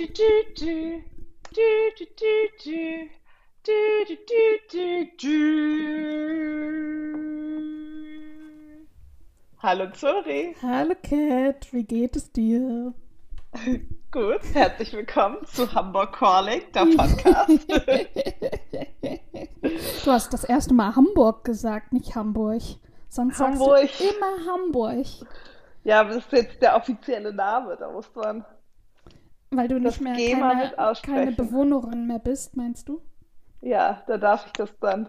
du, du, du. Hallo Zuri. Hallo Cat, wie geht es dir? Gut, herzlich willkommen zu Hamburg Calling, der Podcast. du hast das erste Mal Hamburg gesagt, nicht Hamburg. Sonst Hamburg. sagst du immer Hamburg. Ja, aber das ist jetzt der offizielle Name, da muss man. Weil du nicht mehr keine, keine Bewohnerin mehr bist, meinst du? Ja, da darf ich das dann.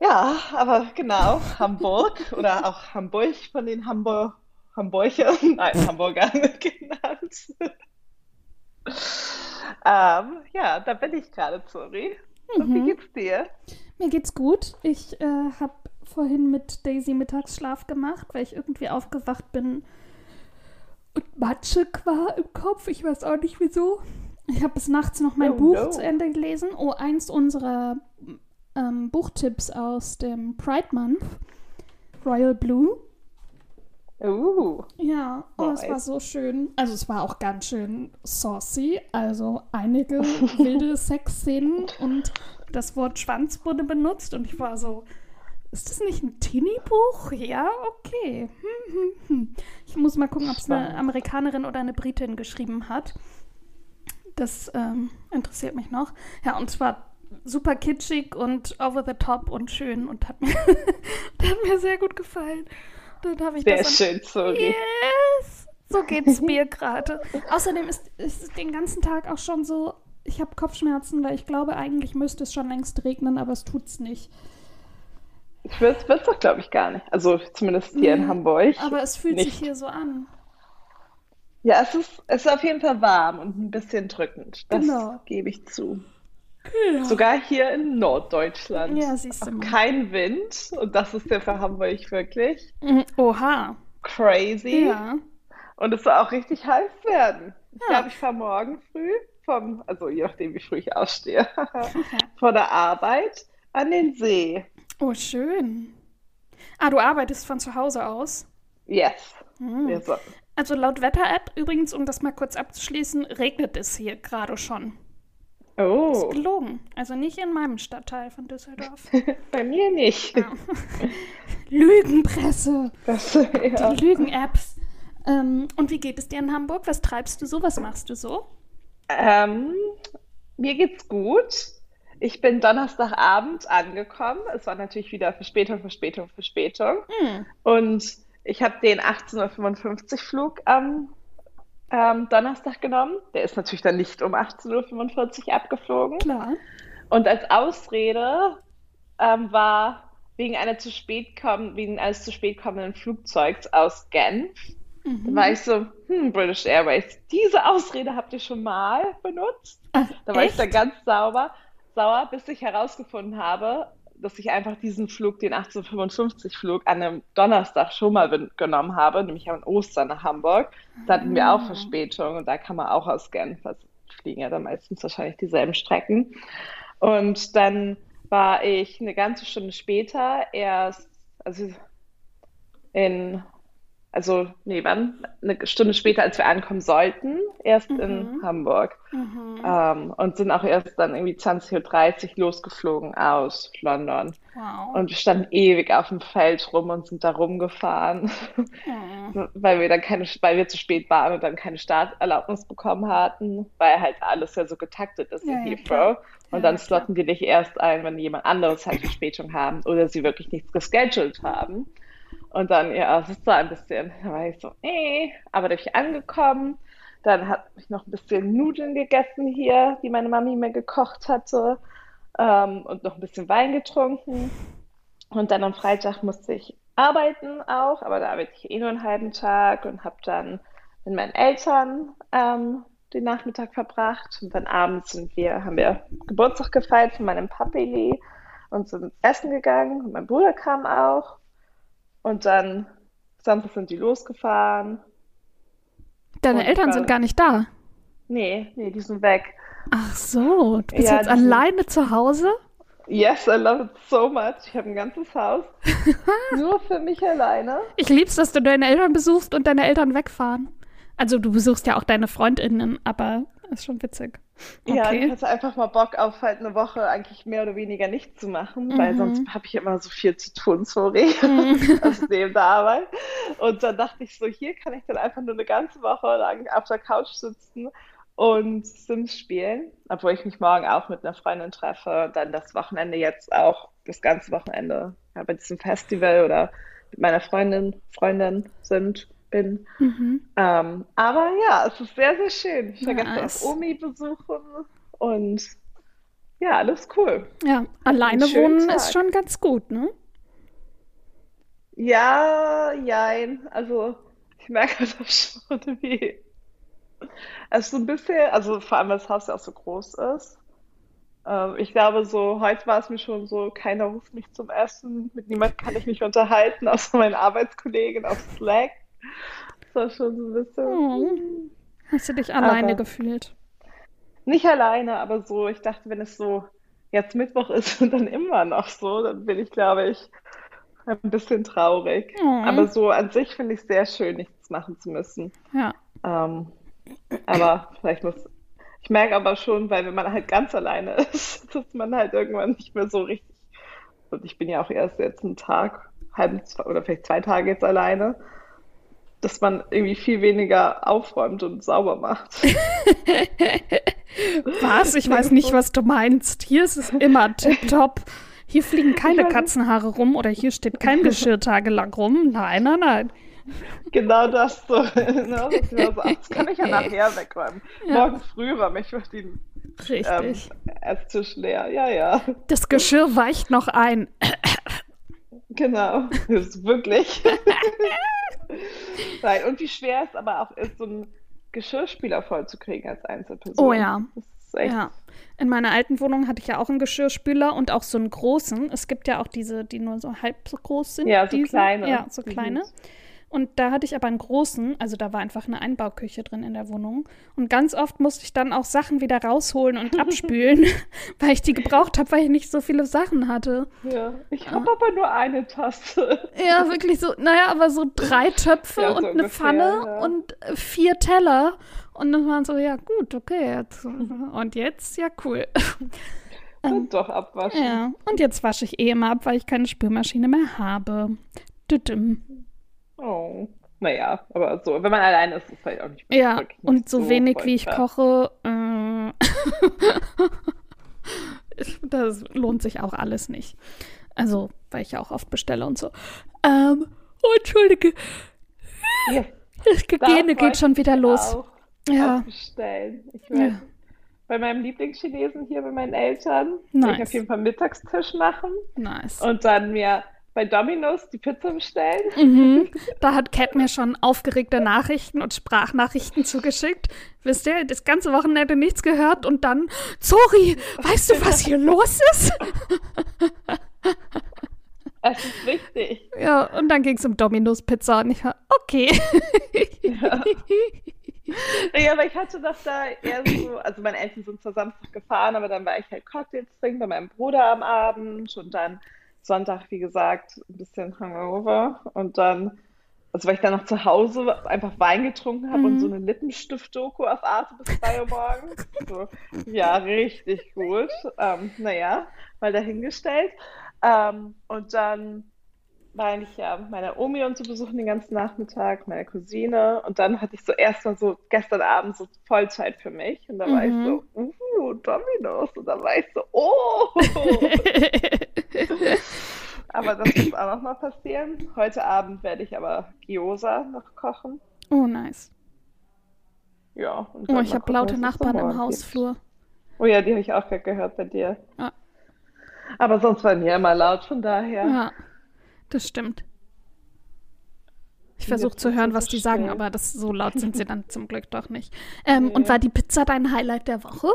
Ja, aber genau, Hamburg oder auch Hamburg von den Hamburg Hamburgern, nein, Hamburgern genannt. ähm, ja, da bin ich gerade, Zuri. Und wie Mhm. geht's dir? Mir geht's gut. Ich äh, habe vorhin mit Daisy Mittagsschlaf gemacht, weil ich irgendwie aufgewacht bin und matschig war im Kopf. Ich weiß auch nicht wieso. Ich habe bis nachts noch mein Oh, Buch no. zu Ende gelesen. Oh, eins unserer ähm, Buchtipps aus dem Pride Month. Royal Blue. Uh, Ja, oh, es Nice. war so schön. Also es war auch ganz schön saucy. Also einige wilde Sexszenen und das Wort Schwanz wurde benutzt und ich war so, ist das nicht ein Teenie-Buch? Ja, okay. Hm, hm, hm. Ich muss mal gucken, ob es eine. Amerikanerin oder eine Britin geschrieben hat. Das ähm, interessiert mich noch. Ja, und zwar super kitschig und over the top und schön und hat mir, hat mir sehr gut gefallen. Dann habe ich sehr das schön, Zuri. Yes! So geht's mir gerade. Außerdem ist, ist es den ganzen Tag auch schon so, ich habe Kopfschmerzen, weil ich glaube, eigentlich müsste es schon längst regnen, aber es tut's nicht. Ich will es doch, glaube ich, gar nicht. Also zumindest hier in Nee, Hamburg. Aber es fühlt nicht. sich hier so an. Ja, es ist, es ist auf jeden Fall warm und ein bisschen drückend. Das Genau. gebe ich zu. Ja. Sogar hier in Norddeutschland. Ja, siehst du mal. kein Wind. Und das ist ja für Hamburg wirklich Mhm. Oha. crazy. Ja. Und es soll auch richtig heiß werden. Ich Ja. glaube, ich fahre morgen früh vom, also je nachdem, wie früh ich ausstehe, von der Arbeit an den See. Oh, schön. Ah, du arbeitest von zu Hause aus? Yes. Hm. So. Also laut Wetter-App übrigens, um das mal kurz abzuschließen, regnet es hier gerade schon. Oh, Ist gelogen. Also nicht in meinem Stadtteil von Düsseldorf. bei mir nicht. Ja. Lügenpresse. Das, ja. Die Lügen-Apps. Ähm, und wie geht es dir in Hamburg? Was treibst du so? Was machst du so? Ähm, mir geht's gut. Ich bin Donnerstagabend angekommen. Es war natürlich wieder Verspätung, Verspätung, Verspätung. Hm. Und ich habe den 18.55 Uhr Flug am ähm, Donnerstag genommen. Der ist natürlich dann nicht um 18.45 Uhr abgeflogen. Klar. Und als Ausrede ähm, war wegen einer zu spät kommen, wegen eines zu spät kommenden Flugzeugs aus Genf. Da Mhm. war ich so, hm, British Airways, diese Ausrede habt ihr schon mal benutzt? Ach, Da war ich echt? dann ganz sauber, sauer, bis ich herausgefunden habe, dass ich einfach diesen Flug, den 1855-Flug, an einem Donnerstag schon mal genommen habe, nämlich an Ostern nach Hamburg. Da hatten wir auch Ah. Verspätung und da kann man auch aus Genf, fliegen ja dann meistens wahrscheinlich dieselben Strecken. Und dann war ich eine ganze Stunde später erst, also in, also, nee, wann? Eine Stunde später, als wir ankommen sollten, erst in Mhm. Hamburg. Mhm. Ähm, und sind auch erst dann irgendwie 20.30 Uhr losgeflogen aus London. Wow. Und wir standen ewig auf dem Feld rum und sind da rumgefahren, Mhm. weil wir dann keine, weil wir zu spät waren und dann keine Starterlaubnis bekommen hatten, weil halt alles ja so getaktet ist Ja, in ja, Heathrow. klar. Und Ja, dann ja, slotten die dich erst ein, wenn jemand anderes halt Verspätung haben oder sie wirklich nichts gescheduled haben. Und dann, ja, es ist so ein bisschen, da war ich so, eh, aber da bin ich angekommen. Dann habe ich noch ein bisschen Nudeln gegessen hier, die meine Mami mir gekocht hatte, ähm, und noch ein bisschen Wein getrunken. Und dann am Freitag musste ich arbeiten auch, aber da arbeite ich eh nur einen halben Tag und habe dann mit meinen Eltern ähm, den Nachmittag verbracht. Und dann abends sind wir, haben wir Geburtstag gefeiert von meinem Papili und sind essen gegangen. Und mein Bruder kam auch. Und dann Samstag sind die losgefahren. Deine Und Eltern sind gar nicht da. Nee, nee, die sind weg. Ach so, du bist Ja, jetzt sind- alleine zu Hause? Yes, I love it so much. Ich habe ein ganzes Haus nur für mich alleine. Ich lieb's, dass du deine Eltern besuchst und deine Eltern wegfahren. Also du besuchst ja auch deine Freundinnen, aber ist schon witzig. Ja, ich Okay. hatte einfach mal Bock auf halt eine Woche eigentlich mehr oder weniger nichts zu machen, weil sonst Mhm. habe ich immer so viel zu tun, sorry, Mhm. aus neben der Arbeit. Und dann dachte ich so, hier kann ich dann einfach nur eine ganze Woche lang auf der Couch sitzen und Sims spielen, obwohl ich mich morgen auch mit einer Freundin treffe und dann das Wochenende jetzt auch, das ganze Wochenende ja, bei diesem Festival oder mit meiner Freundin, Freundin sind, bin. Mhm. Ähm, aber ja, es ist sehr, sehr schön. Ich war gestern Nice. auf Omi besuchen und ja, alles cool. Ja, alleine wohnen Tag. ist schon ganz gut, ne? Ja, jein. Also ich merke das schon, wie es so ein bisschen, also vor allem, weil das Haus ja auch so groß ist. Ähm, ich glaube, so heute war es mir schon so, keiner ruft mich zum Essen, mit niemandem kann ich mich unterhalten, außer meinen Arbeitskollegen auf Slack. Das war schon so ein bisschen. Oh. Hast du dich alleine Aber- gefühlt? Nicht alleine, aber so, ich dachte, wenn es so jetzt Mittwoch ist und dann immer noch so, dann bin ich, glaube ich, ein bisschen traurig. Mhm. Aber so an sich finde ich es sehr schön, nichts machen zu müssen. Ja. Ähm, aber vielleicht muss, ich merke aber schon, weil wenn man halt ganz alleine ist, dass man halt irgendwann nicht mehr so richtig, und ich bin ja auch erst jetzt einen Tag, halb zwei, oder vielleicht zwei Tage jetzt alleine, dass man irgendwie viel weniger aufräumt und sauber macht. Was? Ich weiß nicht, was du meinst. Hier ist es immer tipptopp. Hier fliegen keine Katzenhaare rum oder hier steht kein Geschirr tagelang rum. Nein, nein, nein. Genau das so. Genau, das, kann ich ja nachher wegräumen. Ja. Morgen früh räume ich den ähm. Esstisch leer. Ja, ja, Das Geschirr weicht noch ein. Genau. Das ist wirklich. Nein, und wie schwer es aber auch ist, so einen Geschirrspüler vollzukriegen als Einzelperson. Oh ja. Das ist echt. Ja. In meiner alten Wohnung hatte ich ja auch einen Geschirrspüler und auch so einen großen. Es gibt ja auch diese, die nur so halb so groß sind. Ja, so diese. kleine. Ja, so kleine. sind- Und da hatte ich aber einen großen, also da war einfach eine Einbauküche drin in der Wohnung. Und ganz oft musste ich dann auch Sachen wieder rausholen und abspülen, weil ich die gebraucht habe, weil ich nicht so viele Sachen hatte. Ja. Ich habe aber nur eine Tasse. Ja, wirklich so, naja, aber so drei Töpfe Ja, so und eine ungefähr, Pfanne ja. und äh, vier Teller. Und dann waren so, ja gut, okay. Jetzt, und jetzt, ja cool. Und doch abwaschen. Ja, und jetzt wasche ich eh immer ab, weil ich keine Spülmaschine mehr habe. Düdüm. Oh. Naja, aber so, wenn man alleine ist, ist es vielleicht auch nicht Ja, nicht und so wenig wie ich koche, äh, das lohnt sich auch alles nicht. Also, weil ich ja auch oft bestelle und so. Ähm, oh, entschuldige, Ja, das Gegene geht schon wieder los. Auch Ja. bestellen. Ich Ja. werde bei meinem Lieblingschinesen hier bei meinen Eltern Nice. ich auf jeden Fall Mittagstisch machen Nice. und dann mir bei Domino's die Pizza bestellen. Mhm. Da hat Cat mir schon aufgeregte Nachrichten und Sprachnachrichten zugeschickt. Wisst ihr, das ganze Wochenende nichts gehört und dann, sorry, weißt du, was hier los ist? Es ist wichtig. Ja, und dann ging es um Domino's Pizza und ich war, okay. Ja. Ja, aber ich hatte das da eher so, also meine Eltern sind zwar Samstag gefahren, aber dann war ich halt Cocktails trinken bei meinem Bruder am Abend und dann Sonntag, wie gesagt, ein bisschen Hangover und dann, also weil ich dann noch zu Hause einfach Wein getrunken habe und so eine Lippenstift-Doku auf Arte bis 2 Uhr morgens. So, ja, richtig gut. Ähm, naja, mal dahingestellt. Ähm, und dann war ich ja meine Omi und zu besuchen den ganzen Nachmittag, meine Cousine. Und dann hatte ich so erstmal so gestern Abend so Vollzeit für mich. Und da war ich so, uh, Dominos. Und dann war ich so, oh. aber das muss auch noch mal passieren. Heute Abend werde ich aber Gyoza noch kochen. oh, nice. Ja. Oh, ich habe laute Nachbarn im Hausflur. Oh ja, die habe ich auch gerade gehört bei dir. Ja. Aber sonst waren die ja immer laut, von daher. Ja, das stimmt. Ich versuche zu hören, was die sagen, aber das, so laut sind sie dann zum Glück doch nicht. Ähm, Nee. Und war die Pizza dein Highlight der Woche?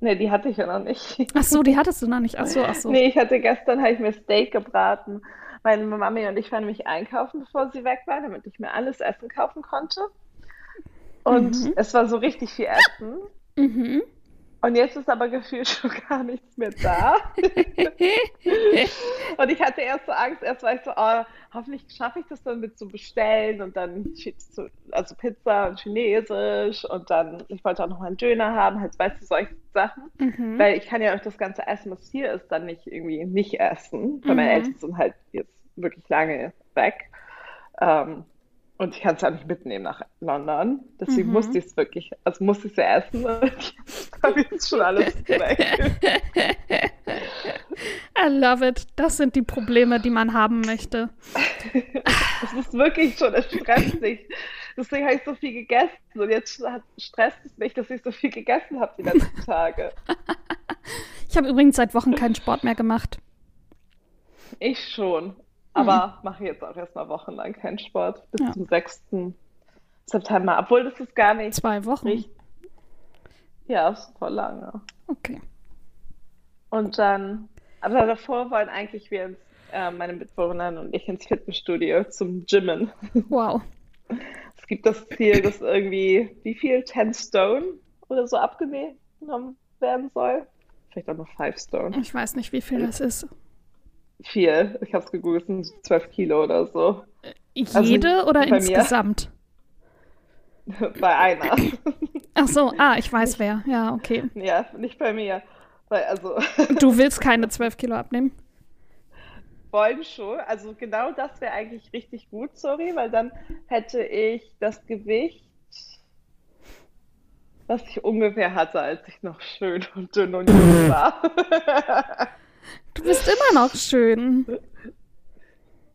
Nee, die hatte ich ja noch nicht. Ach so, die hattest du noch nicht. Ach so, ach so. Nee, ich hatte gestern, habe ich mir Steak gebraten. Meine Mami und ich waren nämlich einkaufen, bevor sie weg war, damit ich mir alles Essen kaufen konnte. Und Mhm. es war so richtig viel Essen. Mhm. Und jetzt ist aber gefühlt schon gar nichts mehr da. und ich hatte erst so Angst, erst war ich so, oh, hoffentlich schaffe ich das dann mit zu bestellen und dann also Pizza und Chinesisch und dann, ich wollte auch noch mal einen Döner haben, halt, weißt du, solche Sachen. Mhm. Weil ich kann ja auch das ganze Essen, was hier ist, dann nicht irgendwie nicht essen, weil mhm. meine Eltern sind halt jetzt wirklich lange weg. Ähm, und ich kann es ja nicht mitnehmen nach London. Deswegen mhm. musste ich es wirklich, also musste ich es ja essen. Ich habe jetzt schon alles weg. I love it. Das sind die Probleme, die man haben möchte. Das ist wirklich schon, es stresst mich. Deswegen habe ich so viel gegessen. Und jetzt stresst es mich, dass ich so viel gegessen habe die letzten Tage. Ich habe übrigens seit Wochen keinen Sport mehr gemacht. Ich schon. Aber mhm. mache jetzt auch erstmal wochenlang keinen Sport bis ja. zum 6. September. Obwohl das ist gar nicht. Zwei Wochen. Richtig. Ja, ist voll lange. Okay. Und dann, aber davor wollen eigentlich wir ins, äh, meine Mitbewohnerin und ich ins Fitnessstudio zum Gymmen. Wow. Es gibt das Ziel, dass irgendwie, wie viel? 10 Stone oder so abgenommen werden soll. Vielleicht auch noch 5 Stone. Ich weiß nicht, wie viel das ist viel. Ich habe es gegoogelt, sind 12 Kilo oder so. Jede also, oder insgesamt? bei einer. Ach so, ah, ich weiß wer. Ja, okay. Ja, nicht bei mir. Weil, also du willst keine 12 Kilo abnehmen? Wollen schon. Also genau das wäre eigentlich richtig gut, sorry, weil dann hätte ich das Gewicht, was ich ungefähr hatte, als ich noch schön und dünn und jung war. Du bist immer noch schön.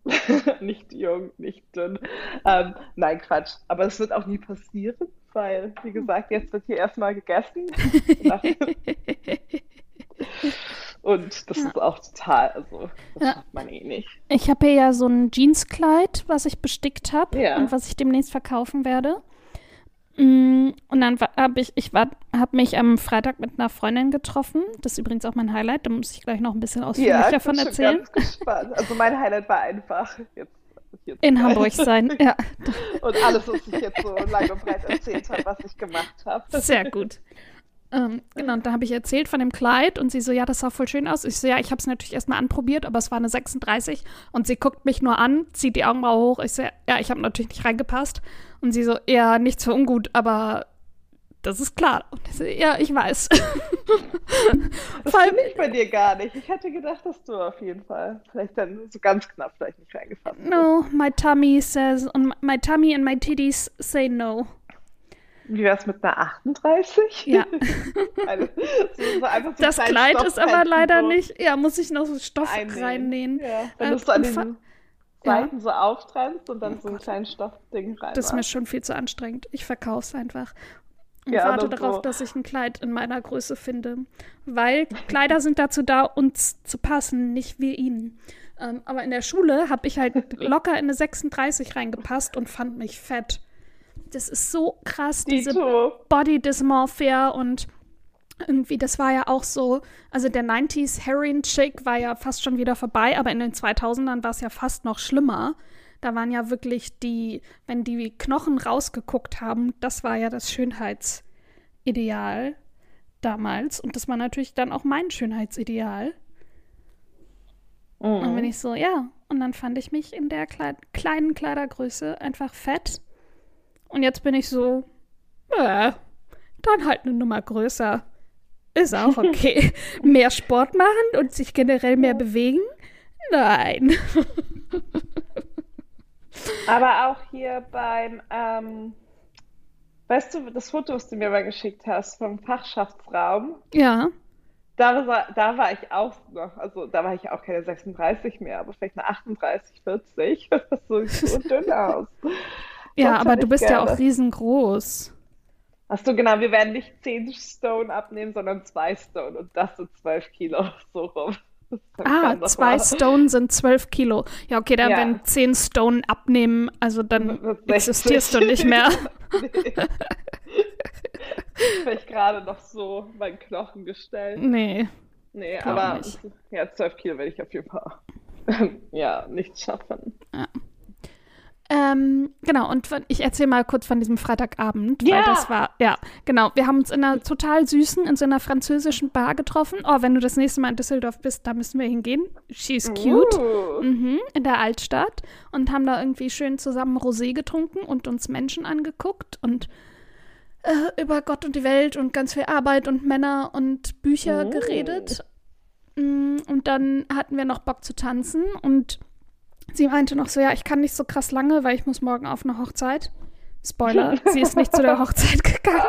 nicht jung, nicht dünn. Ähm, nein, Quatsch. Aber es wird auch nie passieren, weil, wie gesagt, jetzt wird hier erstmal gegessen. Und das ja. ist auch total, also das ja. macht man eh nicht. Ich habe hier ja so ein Jeanskleid, was ich bestickt habe ja. und was ich demnächst verkaufen werde. Mm, und dann habe ich, ich habe mich am Freitag mit einer Freundin getroffen. Das ist übrigens auch mein Highlight. Da muss ich gleich noch ein bisschen ausführlicher ja, davon erzählen. Ganz gespannt. Also mein Highlight war einfach jetzt, jetzt in Hamburg sein. Ja. Und alles, was ich jetzt so lang und breit erzählt habe, was ich gemacht habe. Sehr gut. Ähm, genau, und da habe ich erzählt von dem Kleid und sie so, ja, das sah voll schön aus. Ich so, ja, ich habe es natürlich erstmal anprobiert, aber es war eine 36 und sie guckt mich nur an, zieht die Augenbraue hoch. Ich so, ja, ich habe natürlich nicht reingepasst. Und sie so, ja, nichts für ungut, aber das ist klar. Und ich so, ja, ich weiß. das finde ich bei dir gar nicht. Ich hätte gedacht, dass du auf jeden Fall vielleicht dann so ganz knapp vielleicht nicht reingepasst No, my tummy says, my tummy and my titties say no. Wie wäre es mit einer 38? Ja. also, so das Kleid ist aber leider so nicht. Ja, muss ich noch so Stoff Einnehmen. reinnähen. Ja. Wenn äh, du es an den Seiten ja. so auftrennst und dann oh so ein kleines Stoffding rein. Das ist mir schon viel zu anstrengend. Ich verkaufe es einfach. Und ja, warte darauf, so. dass ich ein Kleid in meiner Größe finde. Weil Kleider sind dazu da, uns zu passen, nicht wir ihnen. Ähm, aber in der Schule habe ich halt locker in eine 36 reingepasst und fand mich fett das ist so krass, diese Body Dysmorphia und irgendwie, das war ja auch so, also der 90s Heroin Chick war ja fast schon wieder vorbei, aber in den 2000ern war es ja fast noch schlimmer. Da waren ja wirklich die, wenn die Knochen rausgeguckt haben, das war ja das Schönheitsideal damals. Und das war natürlich dann auch mein Schönheitsideal. Mhm. Und wenn ich so, ja, und dann fand ich mich in der Kleid kleinen Kleidergröße einfach fett und jetzt bin ich so, äh, dann halt eine Nummer größer. Ist auch okay. mehr Sport machen und sich generell mehr bewegen? Nein. Aber auch hier beim, ähm, weißt du, das Foto, was du mir mal geschickt hast vom Fachschaftsraum? Ja. Da war, da war ich auch noch, also da war ich auch keine 36 mehr, aber vielleicht eine 38, 40. Das so, so dünn aus. Ja, aber du bist gerne. ja auch riesengroß. Ach so, genau, wir werden nicht 10 Stone abnehmen, sondern 2 Stone und das sind 12 Kilo, so rum. Ah, 2 Stone sind 12 Kilo. Ja, okay, dann ja. wenn 10 Stone abnehmen, also dann existierst du nicht mehr. nee. Vielleicht gerade noch so mein Knochen gestellt. Nee. Nee, aber nicht. ja, 12 Kilo werde ich auf jeden Fall ja, nicht schaffen. Ja. Ähm, genau, und ich erzähle mal kurz von diesem Freitagabend, weil Ja. das war, ja, genau. Wir haben uns in einer total süßen, in so einer französischen Bar getroffen. Oh, wenn du das nächste Mal in Düsseldorf bist, da müssen wir hingehen. She's cute. Uh. Mhm, in der Altstadt und haben da irgendwie schön zusammen Rosé getrunken und uns Menschen angeguckt und äh, über Gott und die Welt und ganz viel Arbeit und Männer und Bücher Oh. geredet. Mm, Und dann hatten wir noch Bock zu tanzen und sie meinte noch so, ja, ich kann nicht so krass lange, weil ich muss morgen auf eine Hochzeit. Spoiler, sie ist nicht zu der Hochzeit gegangen.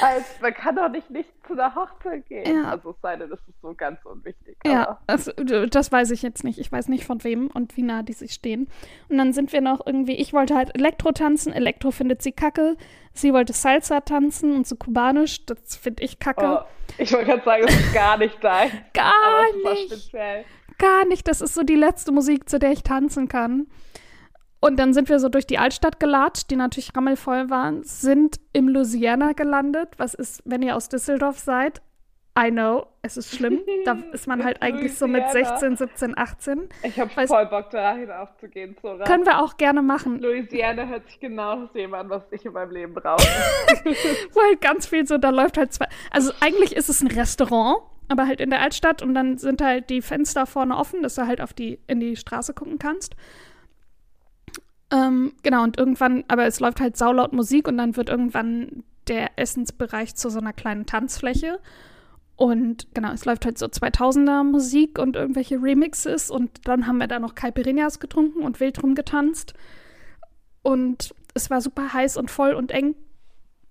Als, man kann doch nicht nicht zu der Hochzeit gehen. Ja. Also es sei denn, das ist so ganz unwichtig. Ja, aber- das, das weiß ich jetzt nicht. Ich weiß nicht von wem und wie nah die sich stehen. Und dann sind wir noch irgendwie, ich wollte halt Elektro tanzen, Elektro findet sie kacke. Sie wollte Salsa tanzen und so kubanisch, das finde ich kacke. Oh, ich wollte gerade sagen, es ist gar nicht dein. Gar nicht. Gar nicht. Das ist so die letzte Musik, zu der ich tanzen kann. Und dann sind wir so durch die Altstadt gelatscht, die natürlich rammelvoll waren, sind im Louisiana gelandet. Was ist, wenn ihr aus Düsseldorf seid? I know, es ist schlimm. Da ist man halt eigentlich so mit Louisiana. 16, 17, 18. Ich habe voll Bock, da hinaufzugehen, Zora. Können wir auch gerne machen. Louisiana hört sich genau nach dem an, was ich in meinem Leben brauche. Wo halt ganz viel so, da läuft halt zwei. Also eigentlich ist es ein Restaurant, aber halt in der Altstadt und dann sind halt die Fenster vorne offen, dass du halt auf die, in die Straße gucken kannst. Ähm, genau, und irgendwann, aber es läuft halt saulaut Musik und dann wird irgendwann der Essensbereich zu so einer kleinen Tanzfläche. Und genau, es läuft halt so 2000er Musik und irgendwelche Remixes und dann haben wir da noch Caipirinhas getrunken und wild rumgetanzt. Und es war super heiß und voll und eng.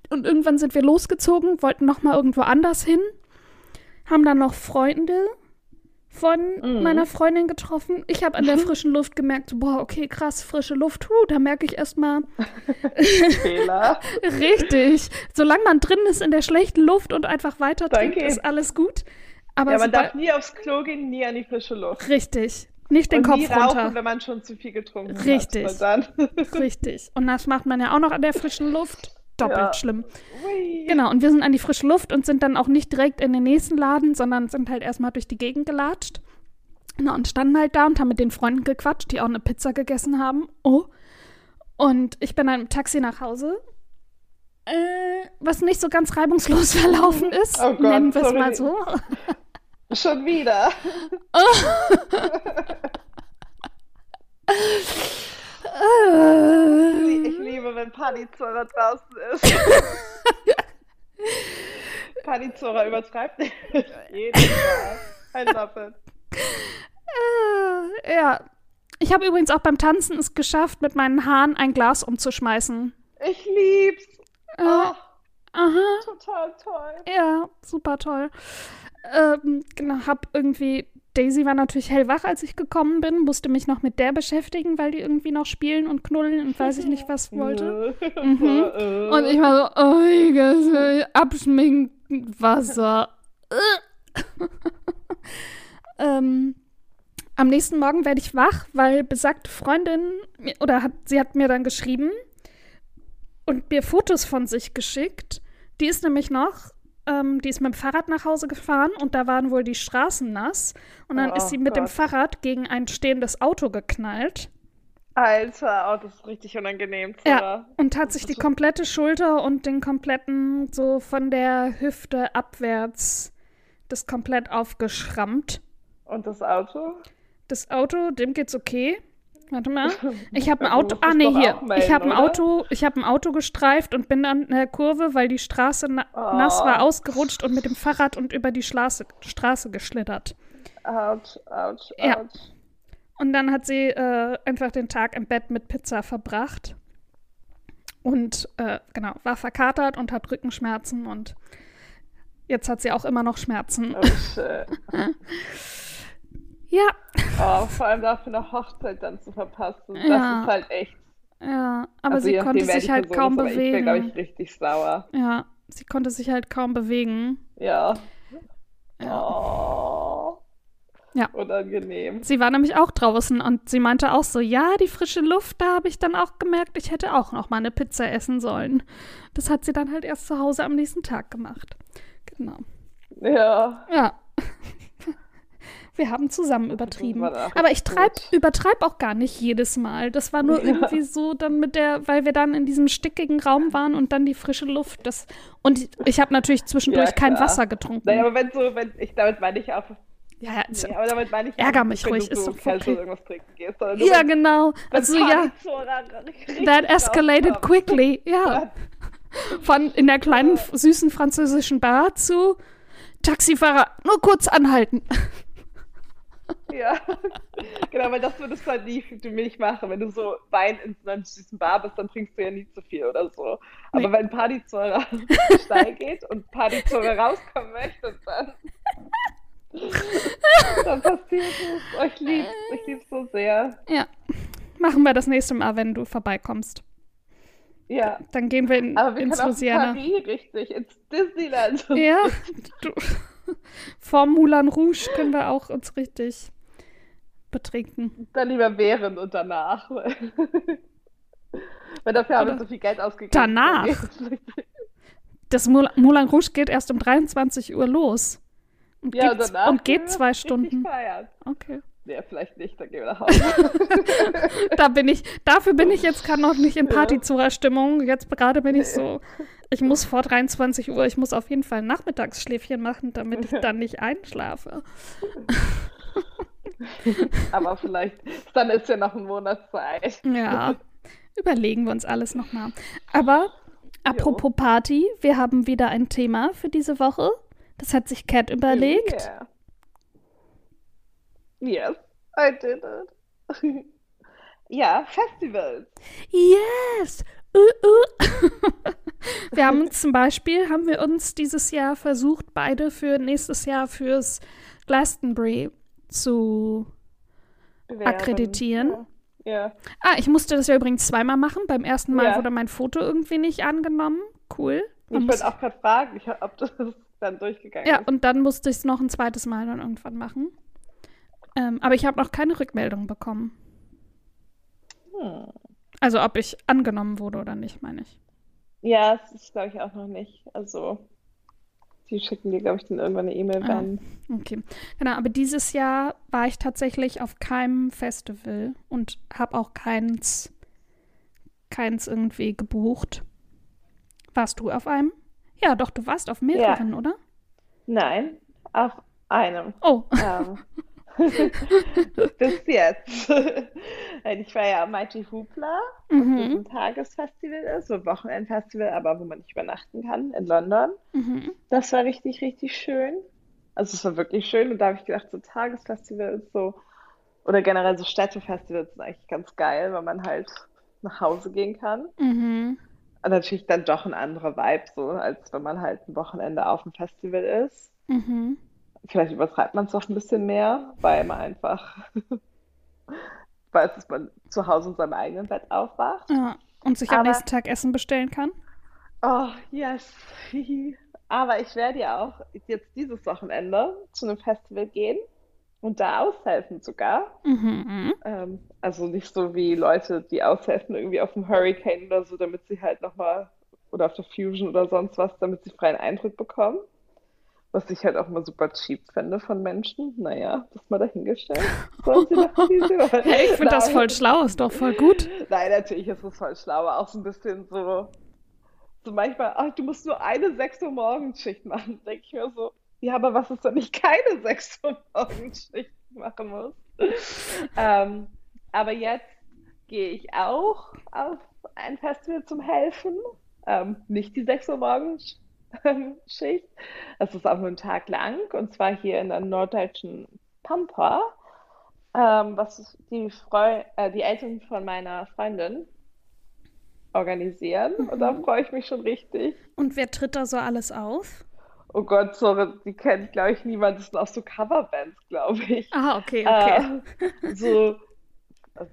Und irgendwann sind wir losgezogen, wollten noch mal irgendwo anders hin, haben dann noch Freunde von Mhm. meiner Freundin getroffen. Ich habe an der frischen Luft gemerkt, so, boah, okay, krass, frische Luft, huh, da merke ich erstmal Fehler. richtig. Solange man drin ist in der schlechten Luft und einfach weiter trinkt, Danke. ist alles gut. Aber Ja, man darf nie aufs Klo gehen, nie an die frische Luft. richtig, nicht den Und Kopf nie rauchen, runter. wenn man schon zu viel getrunken Richtig. hat. Dann. Richtig. Und das macht man ja auch noch an der frischen Luft. Doppelt Ja. schlimm. Ui. Genau, und wir sind an die frische Luft und sind dann auch nicht direkt in den nächsten Laden, sondern sind halt erstmal durch die Gegend gelatscht. Na, und standen halt da und haben mit den Freunden gequatscht, die auch eine Pizza gegessen haben. Oh. Und ich bin dann im Taxi nach Hause. Äh, was nicht so ganz reibungslos verlaufen ist. Oh Gott, nennen wir es mal so. Schon wieder. Äh, Ich liebe, wenn Panizora draußen ist. Panizora übertreibt. Jedes Mal. I love it. äh, ja. Ich habe übrigens auch beim Tanzen es geschafft, mit meinen Haaren ein Glas umzuschmeißen. Ich lieb's. Äh, Oh, aha. total toll. Ja, super toll. Ähm, genau, hab irgendwie. Daisy war natürlich hellwach, als ich gekommen bin, musste mich noch mit der beschäftigen, weil die irgendwie noch spielen und knuddeln und weiß ich nicht was wollte. Mhm. Äh, Und ich war so, oh, kann abschminken, Wasser. ähm, am nächsten Morgen werde ich wach, weil besagte Freundin, oder hat, sie hat mir dann geschrieben und mir Fotos von sich geschickt. Die ist nämlich noch, ähm, die ist mit dem Fahrrad nach Hause gefahren und da waren wohl die Straßen nass. Und dann Oh ist sie mit dem Gott. Fahrrad gegen ein stehendes Auto geknallt. Alter, oh, das ist richtig unangenehm, Ja, und hat sich die komplette Schulter und den kompletten, so von der Hüfte abwärts, das komplett aufgeschrammt. Und das Auto? Das Auto, dem geht's okay. Warte mal. Ich habe ein Auto. Ah, nee, hier. melden, ich habe ein? Auto, ich habe ein Auto gestreift und bin an der Kurve, weil die Straße na Oh. nass war, ausgerutscht und mit dem Fahrrad und über die Straße, Straße geschlittert. Autsch, Autsch, Ja. Autsch. Und dann hat sie äh, einfach den Tag im Bett mit Pizza verbracht. Und äh, genau, war verkatert und hat Rückenschmerzen und jetzt hat sie auch immer noch Schmerzen. Oh shit. Ja, Oh, vor allem dafür eine Hochzeit dann zu verpassen. Das Ja. ist halt echt. ja, aber also sie konnte sich halt Person kaum ist, aber Ich bin, glaube bewegen. ich, richtig sauer. Ja, sie konnte sich halt kaum bewegen. Ja. Ja. Oh. Ja. Unangenehm. Sie war nämlich auch draußen und sie meinte auch so, ja, die frische Luft, da habe ich dann auch gemerkt, ich hätte auch noch mal eine Pizza essen sollen. Das hat sie dann halt erst zu Hause am nächsten Tag gemacht. Genau. Ja. Ja. Wir haben zusammen übertrieben. Aber ich treib, gut. übertreib auch gar nicht jedes Mal. Das war nur Ja. irgendwie so dann mit der, weil wir dann in diesem stickigen Raum waren und dann die frische Luft. Das, und ich habe natürlich zwischendurch Ja, kein. Wasser getrunken. Naja, aber wenn so, wenn ich damit meine ich auch, ja, nee, aber damit meine ich Ärger mich ruhig, du ist so okay. irgendwas trinken gehst, ja wenn- genau. Also ja, richtig that escalated quickly. Ja. Von in der kleinen, süßen französischen Bar zu Taxifahrer, nur kurz anhalten. Ja, genau, weil das würdest du halt nie für mich machen. Wenn du so Wein in so einer süßen Bar bist, dann trinkst du ja nie zu viel oder so. Aber Nee. wenn Partyzora steil geht und Partyzora rauskommen möchte, dann, dann passiert es. Ich lieb's, ich lieb's so sehr. Ja. Machen wir das nächste Mal, wenn du vorbeikommst. Ja, Dann gehen wir in, aber wir ins können Louisiana. Paris richtig, ins Disneyland. Ja, du, vor Moulin Rouge können wir auch uns richtig betrinken. Dann lieber während und danach. Weil dafür haben wir so viel Geld ausgegeben. danach. Das Moul- Moulin Rouge geht erst um 23 Uhr los. Und, Ja, geht, und danach und geht zwei Stunden. Okay. Nee, vielleicht nicht, dann gehen wir nach Hause. Da bin ich, dafür bin ich jetzt gerade noch nicht in Ja. Partyzora-Stimmung. Jetzt gerade bin ich so, ich muss vor 23 Uhr, ich muss auf jeden Fall ein Nachmittagsschläfchen machen, damit ich dann nicht einschlafe. Aber vielleicht, dann ist ja noch ein Monat Zeit. Ja, überlegen wir uns alles nochmal. Aber apropos Party, wir haben wieder ein Thema für diese Woche. Das hat sich Cat überlegt. Yeah. Yes, I did it. ja, Festivals. Yes! Uh, uh. wir haben uns zum Beispiel, haben wir uns dieses Jahr versucht, beide für nächstes Jahr fürs Glastonbury zu Bewerben. Akkreditieren. Ja. ja. Ah, ich musste das ja übrigens zweimal machen. Beim ersten Mal Ja. wurde mein Foto irgendwie nicht angenommen. Cool. Man Ich wollte auch gerade fragen, ich, ob das dann durchgegangen ja, ist. und dann musste ich es noch ein zweites Mal dann irgendwann machen. Ähm, aber ich habe noch keine Rückmeldung bekommen. Hm. Also ob ich angenommen wurde oder nicht, meine ich. Ja, das glaube ich, auch noch nicht. Also, die schicken dir, glaube ich, dann irgendwann eine E-Mail, Ah. Okay. Genau, aber dieses Jahr war ich tatsächlich auf keinem Festival und habe auch keins, keins irgendwie gebucht. Warst du auf einem? Ja, doch, du warst auf mehreren, oder? Nein, auf einem. Oh, Ähm, bis jetzt. Ich war ja am Mighty Hoopla, mhm. ein Tagesfestival ist, so ein Wochenendfestival, aber wo man nicht übernachten kann in London. Mhm. Das war richtig, richtig schön. Also es war wirklich schön und da habe ich gedacht, so Tagesfestivals so oder generell so Städtefestivals sind eigentlich ganz geil, weil man halt nach Hause gehen kann. Mhm. Und natürlich dann doch ein anderer Vibe, so als wenn man halt ein Wochenende auf dem Festival ist. Mhm. Vielleicht übertreibt man es auch ein bisschen mehr, weil man einfach weiß, dass man zu Hause in seinem eigenen Bett aufwacht. Ja. Und sich am Aber- nächsten Tag Essen bestellen kann? Oh, yes. Aber ich werde ja auch jetzt dieses Wochenende zu einem Festival gehen und da aushelfen sogar. Mhm. Ähm, also nicht so wie Leute, die aushelfen irgendwie auf dem Hurricane oder so, damit sie halt nochmal, oder auf der Fusion oder sonst was, damit sie freien Eindruck bekommen. Was ich halt auch immer super cheap finde von Menschen. Naja, das mal dahingestellt. Sollen sie doch wie sie wollen. Hey, ich finde das voll schlau, ist doch voll gut. Nein, natürlich ist es voll schlau, aber auch so ein bisschen so, so manchmal, ach, du musst nur eine 6 Uhr Morgenschicht machen. Denke ich mir so, ja, aber was ist, wenn ich keine 6 Uhr Morgenschicht machen muss? ähm, aber jetzt gehe ich auch auf ein Festival zum Helfen. Ähm, nicht die 6 Uhr Morgenschicht. Es ist auch nur einen Tag lang und zwar hier in der norddeutschen Pampa ähm, was die, Freu äh, die Eltern von meiner Freundin organisieren. Und da freue ich mich schon richtig. Und wer tritt da so alles auf? Oh Gott, sorry, die kennt, glaube ich, niemand. Das sind auch so Coverbands, glaube ich. Ah, okay, okay. Äh, so, also,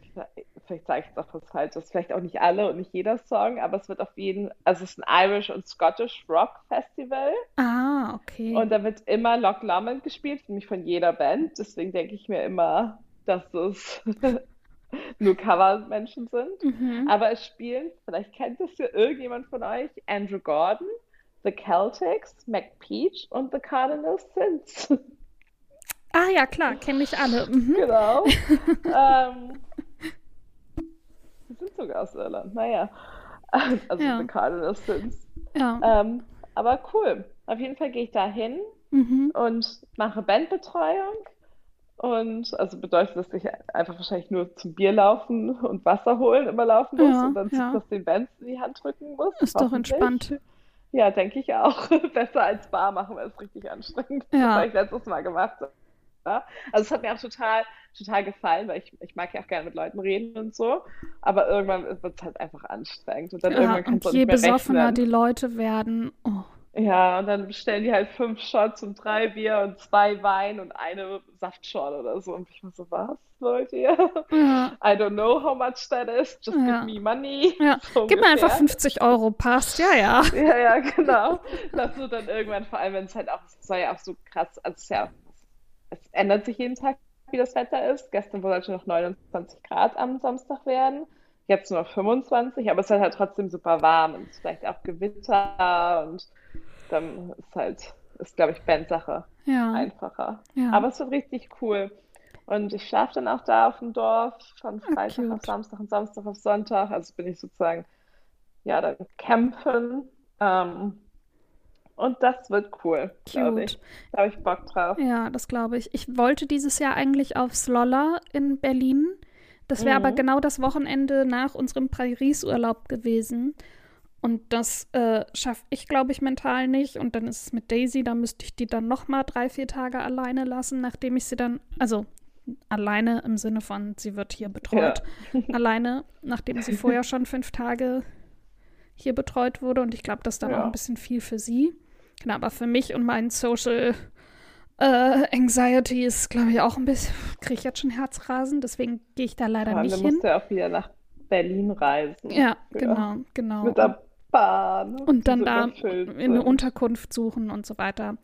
vielleicht sage ich jetzt auch was Falsches, vielleicht auch nicht alle und nicht jeder Song, aber es wird auf jeden, also es ist ein Irish und Scottish Rock Festival. ah, okay. Und da wird immer Loch Lomond gespielt, nämlich von jeder Band. Deswegen denke ich mir immer, dass es nur Covermenschen sind. mhm. Aber es spielen, vielleicht kennt es ja irgendjemand von euch, Andrew Gordon, The Celtics, McPeach und The Cardinal Sins. Ah ja, klar, kenne ich alle. Mhm. Genau. ähm, sind sogar aus Irland, naja. Also Ja. The Cardinals sind's. Ja. Ähm, aber cool. Auf jeden Fall gehe ich da hin Mhm. und mache Bandbetreuung. Und also bedeutet, dass ich einfach wahrscheinlich nur zum Bier laufen und Wasser holen immer laufen muss Ja, und dann ja. das den Bands in die Hand drücken muss. Ist doch entspannt. Ja, denke ich auch. Besser als Bar machen, weil es richtig anstrengend. Das Ja. habe ich letztes Mal gemacht. Ja. Also es hat mir auch total, total gefallen, weil ich, ich mag ja auch gerne mit Leuten reden und so. Aber irgendwann wird es halt einfach anstrengend. Und dann Ja, irgendwann kannst und du je nicht mehr besoffener rechnen. die Leute werden. Oh. Ja, und dann bestellen die halt fünf Shots und drei Bier und zwei Wein und eine Saftschorle oder so. Und ich war so, was wollt ihr? Ja. I don't know how much that is. Just Ja. give me money. Ja. So Gib mir einfach ungefähr. 50 Euro, passt. Ja, ja. Ja, ja, genau. Das wird dann irgendwann, vor allem wenn es halt auch, es soll ja auch so krass, also es ist ja, es ändert sich jeden Tag, wie das Wetter ist. Gestern wollte noch 29 Grad am Samstag werden, jetzt nur noch 25, aber es ist halt trotzdem super warm und es ist vielleicht auch Gewitter und dann ist halt, ist glaube ich Bandsache Ja. einfacher. Ja. Aber es wird richtig cool. Und ich schlafe dann auch da auf dem Dorf von Freitag auf. Samstag und Samstag auf Sonntag. Also bin ich sozusagen, ja, dann campen. Ähm, und das wird cool, glaube ich. Cute. Da habe ich Bock drauf. Ja, das glaube ich. Ich wollte dieses Jahr eigentlich aufs Lolla in Berlin. Das wäre aber Mhm. genau das Wochenende nach unserem Paris-Urlaub gewesen. Und das äh, schaffe ich, glaube ich, mental nicht. Und dann ist es mit Daisy, da müsste ich die dann noch mal drei, vier Tage alleine lassen, nachdem ich sie dann, also alleine im Sinne von, sie wird hier betreut. Alleine, nachdem sie vorher schon fünf Tage hier betreut wurde. Und ich glaube, das ist dann Ja. auch ein bisschen viel für sie. Genau, aber für mich und meinen Social äh, Anxiety ist, glaube ich, auch ein bisschen, kriege ich jetzt schon Herzrasen, deswegen gehe ich da leider nicht hin. musst ja auch wieder nach Berlin reisen. Ja, Ja. genau, genau. Mit der Bahn. und dann da eine. Unterkunft suchen und so weiter.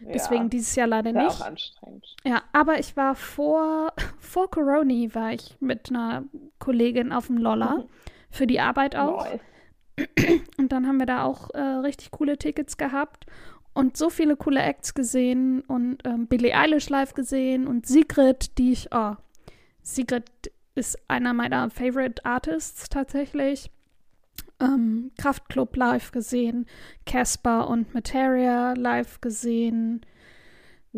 Ja, Deswegen dieses Jahr leider ja nicht. auch anstrengend. Ja, aber ich war vor, vor Corona war ich mit einer Kollegin auf dem Lolla für die Arbeit auch. Nice. Und dann haben wir da auch äh, richtig coole Tickets gehabt und so viele coole Acts gesehen und ähm, Billie Eilish live gesehen und Sigrid, die ich, oh, Sigrid ist einer meiner Favorite Artists tatsächlich. Ähm, Kraftklub live gesehen, Casper und Materia live gesehen.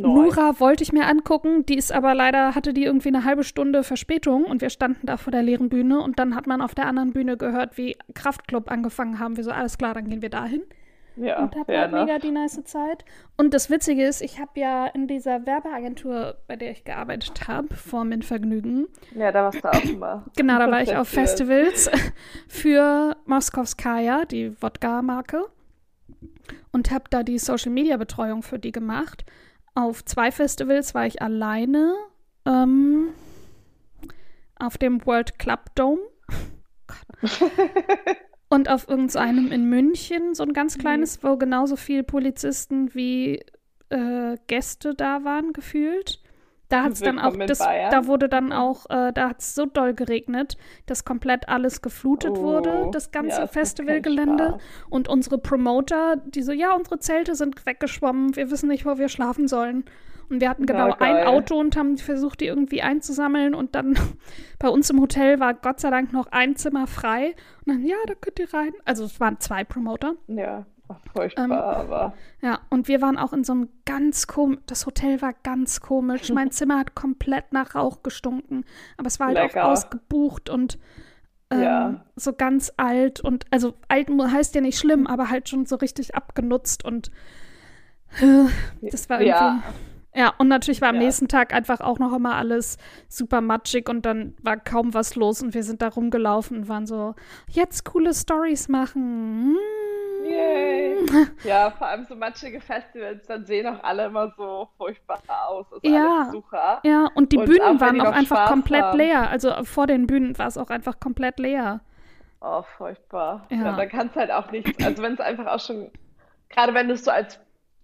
Nice. Nura wollte ich mir angucken, die ist aber leider, hatte die irgendwie eine halbe Stunde Verspätung und wir standen da vor der leeren Bühne und dann hat man auf der anderen Bühne gehört, wie Kraftklub angefangen haben. Wir so, alles klar, dann gehen wir dahin Ja, und fair halt mega die nice Zeit. Und das Witzige ist, ich habe ja in dieser Werbeagentur, bei der ich gearbeitet habe, vor Min Vergnügen, Ja, da warst du auch immer. genau, da war ich auf Festivals. Für Moskowskaja, die Wodka-Marke, und habe da die Social-Media-Betreuung für die gemacht. Auf zwei Festivals war ich alleine. Ähm, auf dem World Club Dome. Und auf irgendeinem in München, so ein ganz kleines, wo genauso viele Polizisten wie äh, Gäste da waren, gefühlt. Da hat es dann auch, Willkommen das, da wurde dann auch, äh, da hat es so doll geregnet, dass komplett alles geflutet wurde, Oh, das ja, ganze das macht keinen Festivalgelände. Und unsere Promoter, die so, ja, unsere Zelte sind weggeschwommen, wir wissen nicht, wo wir schlafen sollen. Und wir hatten Ja, genau ein geil. Auto und haben versucht, die irgendwie einzusammeln. Und dann bei uns im Hotel war Gott sei Dank noch ein Zimmer frei. Und dann, ja, da könnt ihr rein. Also es waren zwei Promoter. Ja, furchtbar, Ähm, aber Ja, und wir waren auch in so einem ganz komisch, das Hotel war ganz komisch. Mein Zimmer hat komplett nach Rauch gestunken, aber es war halt Lecker. auch ausgebucht und ähm, Ja. so ganz alt und, also alt heißt ja nicht schlimm, aber halt schon so richtig abgenutzt und äh, das war irgendwie, ja, ja, und natürlich war am Ja. nächsten Tag einfach auch noch immer alles super matschig und dann war kaum was los und wir sind da rumgelaufen und waren so, jetzt coole Stories machen. Mm. yay. Ja, vor allem so matschige Festivals, dann sehen auch alle immer so furchtbar aus. Also Ja. Ja, und die Und Bühnen auch waren auch einfach Spaß komplett haben. leer. Also vor den Bühnen war es auch einfach komplett leer. Oh, furchtbar. Ja. Ja, da kannst halt auch nichts. Also wenn es einfach auch schon, gerade wenn du es so als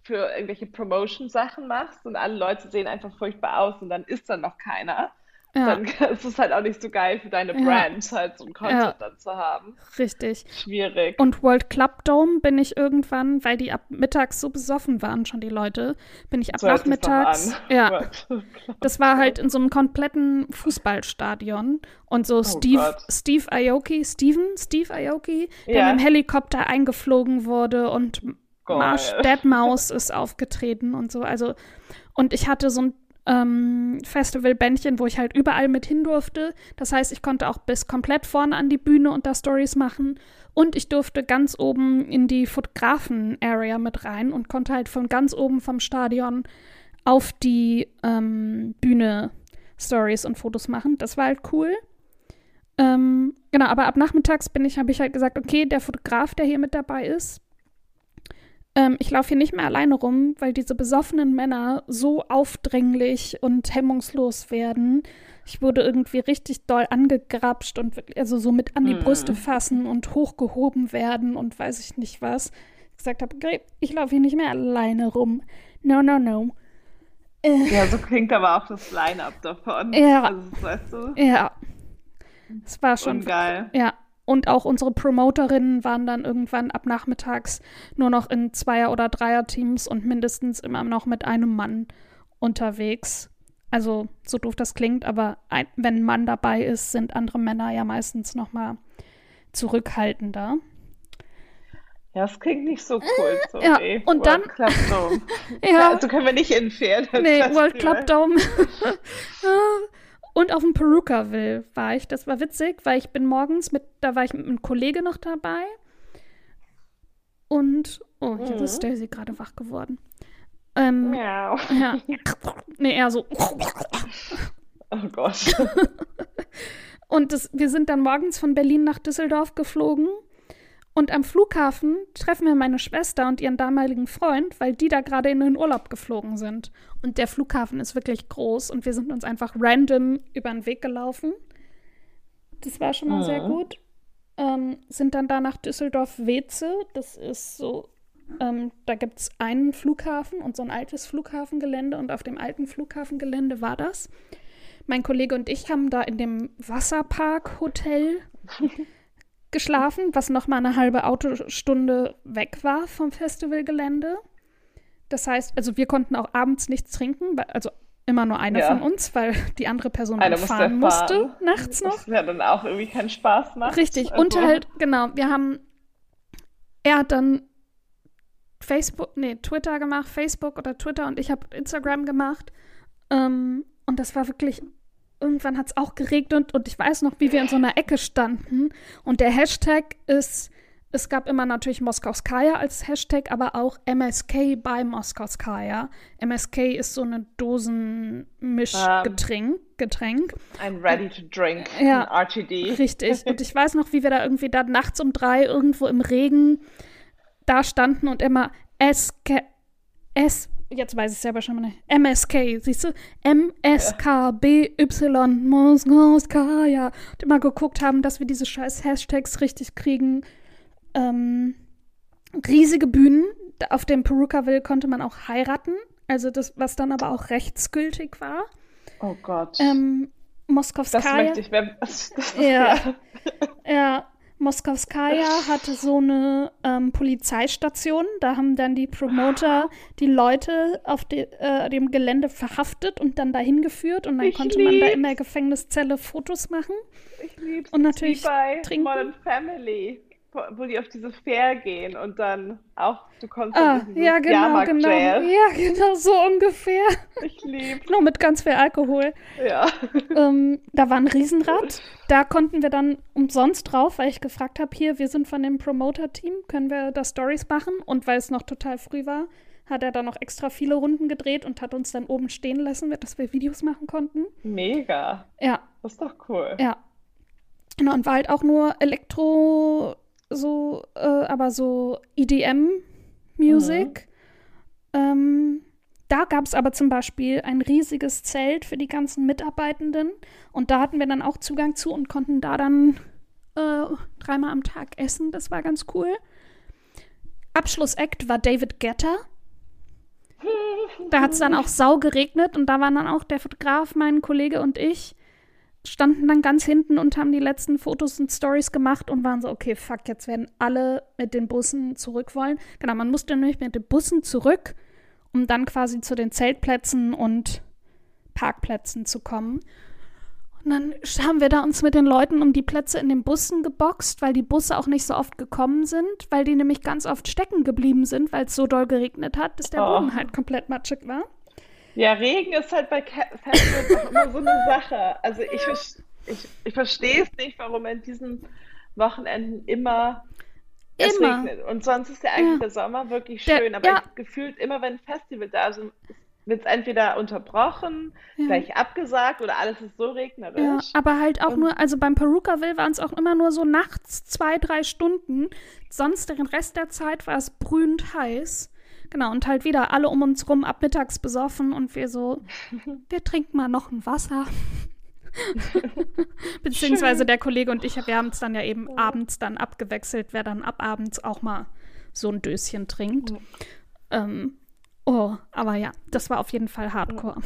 für irgendwelche Promotion-Sachen machst und alle Leute sehen einfach furchtbar aus und dann ist dann noch keiner, Ja. dann ist es halt auch nicht so geil für deine Ja. Brand, halt so ein Content Ja. dann zu haben. Richtig. Schwierig. Und World Club Dome bin ich irgendwann, weil die ab mittags so besoffen waren, schon die Leute, bin ich ab So nachmittags. Ja, das war halt in so einem kompletten Fußballstadion. Und so Steve, Oh Gott. Steve Aoki, Steven, Steve Aoki, der Ja. mit dem Helikopter eingeflogen wurde und Geil. Marsh Deadmaus ist aufgetreten und so. Also, und ich hatte so ein ähm, Festivalbändchen, wo ich halt überall mit hin durfte. Das heißt, ich konnte auch bis komplett vorne an die Bühne und da Stories machen. Und ich durfte ganz oben in die Fotografen-Area mit rein und konnte halt von ganz oben vom Stadion auf die ähm, Bühne Stories und Fotos machen. Das war halt cool. Ähm, genau, aber ab nachmittags bin ich, habe ich halt gesagt, okay, der Fotograf, der hier mit dabei ist, ähm, ich laufe hier nicht mehr alleine rum, weil diese besoffenen Männer so aufdringlich und hemmungslos werden. Ich wurde irgendwie richtig doll angegrapscht und also so mit an die Mhm. Brüste fassen und hochgehoben werden und weiß ich nicht was. Ich gesagt habe, ich laufe hier nicht mehr alleine rum. No, no, no. Ja, so klingt aber auch das Line-Up davon. Ja. Also, weißt du, Ja. Es war schon ungeil. Ja, und auch unsere Promoterinnen waren dann irgendwann ab nachmittags nur noch in Zweier- oder Dreier-Teams und mindestens immer noch mit einem Mann unterwegs. Also, so doof das klingt, aber ein, wenn ein Mann dabei ist, sind andere Männer ja meistens noch mal zurückhaltender. Ja, das klingt nicht so cool. So ja, wie und World dann- Club Dome. Ja, Also können wir nicht entfernen. nee. World Club Dome. und auf dem Perukaville war ich. Das war witzig, weil ich bin morgens mit, da war ich mit einem Kollege noch dabei. Und, oh, jetzt ist. Stacy gerade wach geworden. Ähm, Miau. ja. Nee, eher so. Oh Gott. Und das, wir sind dann morgens von Berlin nach Düsseldorf geflogen. Und am Flughafen treffen wir meine Schwester und ihren damaligen Freund, weil die da gerade in den Urlaub geflogen sind. Und der Flughafen ist wirklich groß und wir sind uns einfach random über den Weg gelaufen. Das war schon mal sehr Mhm. gut. Ähm, sind dann da nach Düsseldorf-Weze. Das ist so, ähm, da gibt es einen Flughafen und so ein altes Flughafengelände. Und auf dem alten Flughafengelände war das. Mein Kollege und ich haben da in dem Wasserpark-Hotel geschlafen, was noch mal eine halbe Autostunde weg war vom Festivalgelände. Das heißt, also wir konnten auch abends nichts trinken, weil- also immer nur eine Ja. von uns, weil die andere Person Einer musste fahren musste fahren. nachts noch. Das ja dann auch irgendwie keinen Spaß macht. Richtig. Also, Und halt, genau, wir haben, er hat dann Facebook, nee, Twitter gemacht, Facebook oder Twitter und ich habe Instagram gemacht. Ähm, und das war wirklich, irgendwann hat es auch geregnet und ich weiß noch, wie wir in so einer Ecke standen. Und der Hashtag ist, es gab immer natürlich Moskauskaya als Hashtag, aber auch MSK bei Moskauskaya. MSK ist so eine Dosenmischgetränk. Getränk. Ein Ready to Drink. Ja. Ein RTD. Richtig. Und ich weiß noch, wie wir da irgendwie da nachts um drei irgendwo im Regen da standen und immer SK, S, jetzt weiß ich selber schon mal nicht, MSK, siehst du? MSKBY, Moskauskaya. Und immer geguckt haben, dass wir diese scheiß Hashtags richtig kriegen. Ähm, riesige Bühnen. Auf dem Perukaville konnte man auch heiraten. Also das, was dann aber auch rechtsgültig war. Oh Gott. Ähm, das Moskowskaja. möchte ich. Das, das, Ja. Ja, Moskowskaja hatte so eine ähm, Polizeistation. Da haben dann die Promoter die Leute auf de, äh, dem Gelände verhaftet und dann dahin geführt. Und dann Ich konnte man da lieb's. in der Gefängniszelle Fotos machen. Ich lieb's. Und natürlich wie bei trinken. Modern Family, wo, die auf diese Fair gehen und dann auch, du kommst Ah, in ja, genau, Jahrmarkt genau. Jazz. Ja, genau, so ungefähr. Ich lieb. Nur mit ganz viel Alkohol. Ja. ähm, da war ein Riesenrad. Da konnten wir dann umsonst drauf, weil ich gefragt habe, hier, wir sind von dem Promoter-Team, können wir da Stories machen? Und weil es noch total früh war, hat er da noch extra viele Runden gedreht und hat uns dann oben stehen lassen, dass wir Videos machen konnten. Mega. Ja, Das ist doch cool. ja. Genau, und war halt auch nur Elektro, so, äh, aber so EDM-Music. Ähm, da gab es aber zum Beispiel ein riesiges Zelt für die ganzen Mitarbeitenden. Und da hatten wir dann auch Zugang zu und konnten da dann äh, dreimal am Tag essen. Das war ganz cool. Abschlussakt war David Guetta. Da hat es dann auch sau geregnet und da waren dann auch der Fotograf, mein Kollege und ich standen dann ganz hinten und haben die letzten Fotos und Stories gemacht und waren so, okay, fuck, jetzt werden alle mit den Bussen zurück wollen. Genau, man musste nämlich mit den Bussen zurück, um dann quasi zu den Zeltplätzen und Parkplätzen zu kommen. Und dann haben wir da uns mit den Leuten um die Plätze in den Bussen geboxt, weil die Busse auch nicht so oft gekommen sind, weil die nämlich ganz oft stecken geblieben sind, weil es so doll geregnet hat, dass der Oh. Boden halt komplett matschig war. Ja, Regen ist halt bei Festivals auch immer so eine Sache. Also ich, ich, ich verstehe es nicht, warum an diesen Wochenenden immer es Immer. regnet. Und sonst ist ja eigentlich Ja. der Sommer wirklich Der- schön. Aber ja. gefühlt immer, wenn ein Festival da ist, wird es entweder unterbrochen, Ja. gleich abgesagt oder alles ist so Ja, regnerisch. aber halt auch Und- nur, also beim Perukaville waren es auch immer nur so nachts zwei, drei Stunden. Sonst den Rest der Zeit war es brühend heiß. Genau, und halt wieder alle um uns rum ab mittags besoffen und wir so, wir trinken mal noch ein Wasser. Beziehungsweise der Kollege und ich, wir haben es dann ja eben abends dann abgewechselt, wer dann ab abends auch mal so ein Döschen trinkt. Ähm, oh, aber ja, das war auf jeden Fall Hardcore.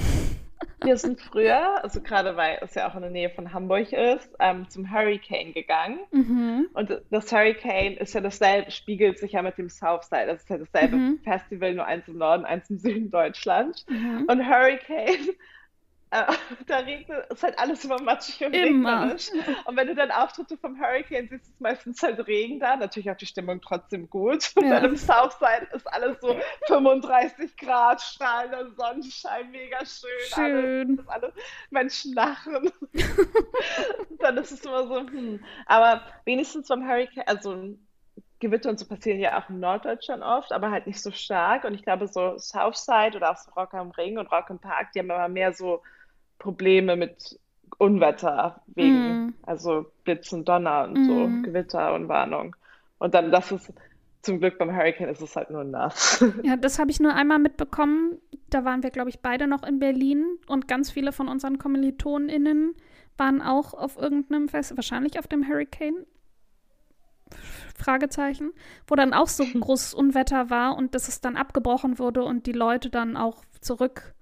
Wir sind früher, also gerade weil es ja auch in der Nähe von Hamburg ist, ähm, zum Hurricane gegangen. Mhm. Und das Hurricane ist ja dasselbe, spiegelt sich ja mit dem Southside. Das ist ja dasselbe Mhm. Festival, nur eins im Norden, eins im Süden Deutschland. Mhm. Und Hurricane, äh, da regnet, ist halt alles immer matschig und Immer. regnerisch. Und wenn du dann Auftritte vom Hurricane siehst, ist meistens halt Regen da. Natürlich auch die Stimmung trotzdem gut. Und Ja. dann im Southside ist alles so 35 Grad, strahlender Sonnenschein, mega schön. Schön. Alles, alle Menschen lachen. dann ist es immer so, hm. Aber wenigstens beim Hurricane, also Gewitter und so passieren ja auch in Norddeutschland oft, aber halt nicht so stark. Und ich glaube, so Southside oder auch so Rock am Ring und Rock im Park, die haben immer mehr so Probleme mit Unwetter wegen, Mm. also Blitz und Donner und so, Mm. Gewitter und Warnung. Und dann, das ist zum Glück beim Hurricane ist es halt nur nass. Ja, das habe ich nur einmal mitbekommen. Da waren wir, glaube ich, beide noch in Berlin und ganz viele von unseren KommilitonInnen waren auch auf irgendeinem Fest, wahrscheinlich auf dem Hurricane. Fragezeichen, wo dann auch so großes Unwetter war und dass es dann abgebrochen wurde und die Leute dann auch zurück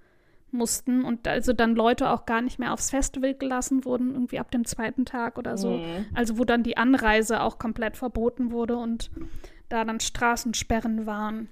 mussten und also dann Leute auch gar nicht mehr aufs Festival gelassen wurden, irgendwie ab dem zweiten Tag oder so. Mhm. Also wo dann die Anreise auch komplett verboten wurde und da dann Straßensperren waren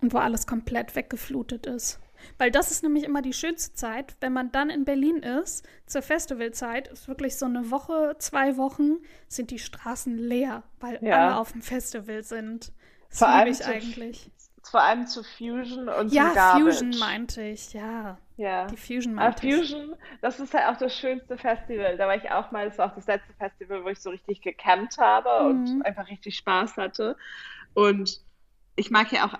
und wo alles komplett weggeflutet ist. Weil das ist nämlich immer die schönste Zeit, wenn man dann in Berlin ist, zur Festivalzeit, ist wirklich so eine Woche, zwei Wochen, sind die Straßen leer, weil Ja. alle auf dem Festival sind. Das liebe allem ich eigentlich. Vor allem zu Fusion und Ja, zum Garbage. Fusion meinte ich, ja. Ja. Die Fusion Aber meinte ich. Fusion, das ist halt auch das schönste Festival. Da war ich auch mal, das war auch das letzte Festival, wo ich so richtig gecampt habe Mhm. und einfach richtig Spaß hatte. Und ich mag ja auch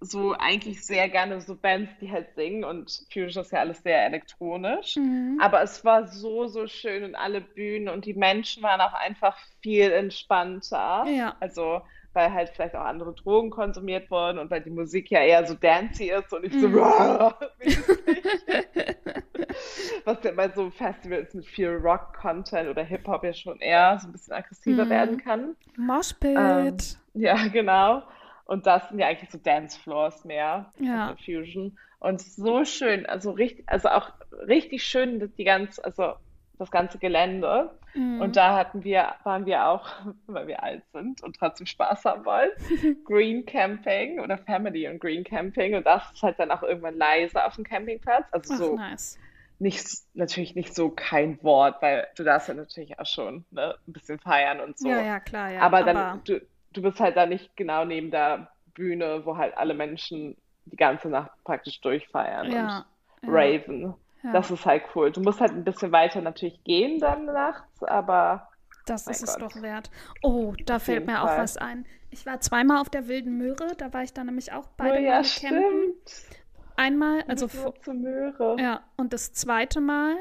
so eigentlich sehr gerne so Bands, die halt singen und Fusion ist ja alles sehr elektronisch. Mhm. Aber es war so, so schön und alle Bühnen und die Menschen waren auch einfach viel entspannter. Ja. Also, weil halt vielleicht auch andere Drogen konsumiert wurden und weil die Musik ja eher so dancey ist und nicht so Mhm. Was ja bei so Festivals mit viel Rock-Content oder Hip-Hop ja schon eher so ein bisschen aggressiver Mhm. werden kann. Moshpit. Ähm, ja, genau. Und das sind ja eigentlich so Dancefloors mehr Ja. als so Fusion. Und so schön, also richtig, also auch richtig schön die ganze, also das ganze Gelände. Mhm. Und da hatten wir, waren wir auch, weil wir alt sind und trotzdem Spaß haben wollen, Green Camping oder Family und Green Camping. Und das ist halt dann auch irgendwann leise auf dem Campingplatz. Also Ach, so nice. nicht, natürlich nicht so kein Wort, weil du darfst ja natürlich auch schon ne, ein bisschen feiern und so. Ja, ja, klar, ja. Aber dann, du, du bist halt da nicht genau neben der Bühne, wo halt alle Menschen die ganze Nacht praktisch durchfeiern ja, und ja, raven. Ja. Das ist halt cool. Du musst halt ein bisschen weiter natürlich gehen dann nachts, aber Das ist es Gott. doch wert. Oh, da Auf fällt mir auch Fall. was ein. Ich war zweimal auf der Wilden Möhre, da war ich dann nämlich auch oh beide ja, Male campen. stimmt. Einmal, also zur Möhre. ja, und das zweite Mal,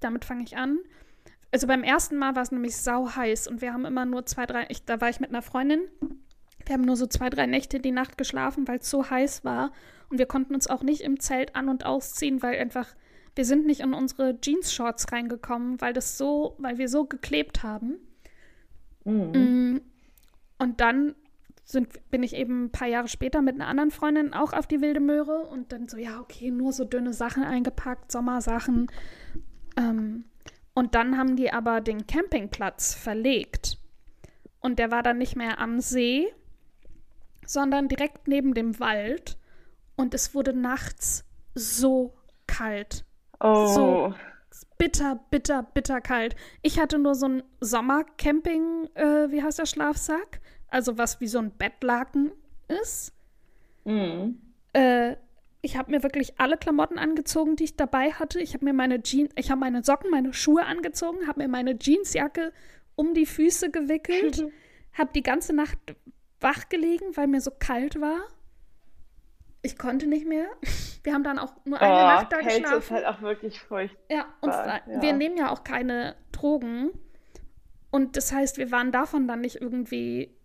damit fange ich an. Also beim ersten Mal war es nämlich sau heiß und wir haben immer nur zwei, drei, ich, da war ich mit einer Freundin. Wir haben nur so zwei, drei Nächte die Nacht geschlafen, weil es so heiß war. Und wir konnten uns auch nicht im Zelt an- und ausziehen, weil einfach, wir sind nicht in unsere Jeans-Shorts reingekommen, weil das so, weil wir so geklebt haben. Mhm. Mm, Und dann sind, bin ich eben ein paar Jahre später mit einer anderen Freundin auch auf die Wilde Möhre und dann so, ja, okay, nur so dünne Sachen eingepackt, Sommersachen. Ähm, Und dann haben die aber den Campingplatz verlegt. Und der war dann nicht mehr am See, sondern direkt neben dem Wald. Und es wurde nachts so kalt. Oh. So bitter, bitter, bitter kalt. Ich hatte nur so ein Sommercamping, äh, wie heißt der Schlafsack? Also was wie so ein Bettlaken ist. Mhm. Äh, ich habe mir wirklich alle Klamotten angezogen, die ich dabei hatte. Ich habe mir meine Jeans, ich habe meine Socken, meine Schuhe angezogen, habe mir meine Jeansjacke um die Füße gewickelt, habe die ganze Nacht wach gelegen, weil mir so kalt war. Ich konnte nicht mehr. Wir haben dann auch nur eine oh, Nacht da Kälte geschlafen. ist halt auch wirklich furchtbar. Ja, und Ja. wir nehmen ja auch keine Drogen. Und das heißt, wir waren davon dann nicht irgendwie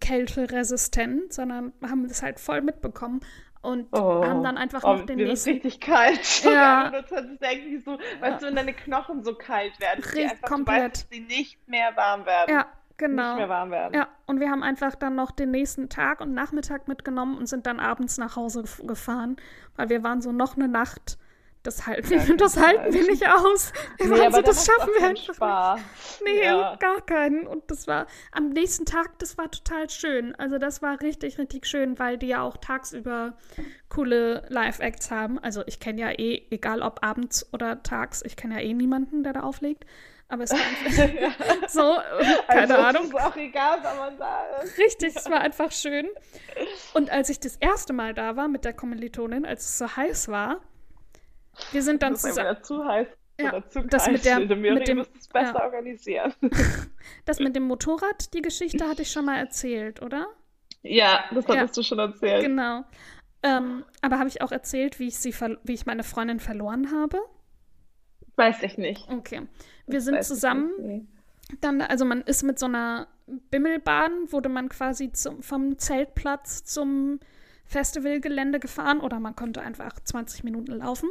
kälteresistent, sondern haben das halt voll mitbekommen und Oh, haben dann einfach oh, noch den mir ist nächsten. richtig kalt. Ja. Zu denken, wie so, weißt du, wenn deine Knochen so kalt werden, die einfach, komplett. du weißt, dass die nicht mehr warm werden. Ja, Nicht genau. mehr warm werden. Ja, und wir haben einfach dann noch den nächsten Tag und Nachmittag mitgenommen und sind dann abends nach Hause gef- gefahren, weil wir waren so noch eine Nacht. Das halten, Ja, das total. halten wir nicht aus. Wir Nee, waren so, da das schaffen wir einfach nicht. Spaß. Nee, Ja. gar keinen. Und das war am nächsten Tag, das war total schön. Also das war richtig, richtig schön, weil die ja auch tagsüber coole Live-Acts haben. Also ich kenne ja eh, egal ob abends oder tags, ich kenne ja eh niemanden, der da auflegt. Aber es war einfach so, keine also, Ahnung. Ist auch egal, wenn man da ist. Richtig, es war einfach schön. Und als ich das erste Mal da war mit der Kommilitonin, als es so heiß war, wir sind dann zusammen. zu heiß Ja, das mit der- Miri mit dem- es besser ja. organisieren. Das mit dem Motorrad, die Geschichte hatte ich schon mal erzählt, oder? Ja, das Ja. hattest du schon erzählt. Genau. Ähm, aber habe ich auch erzählt, wie ich sie, wie ich meine Freundin verloren habe? Weiß ich nicht. Okay. Wir sind zusammen dann, also man ist mit so einer Bimmelbahn, wurde man quasi zum, vom Zeltplatz zum Festivalgelände gefahren oder man konnte einfach 20 Minuten laufen.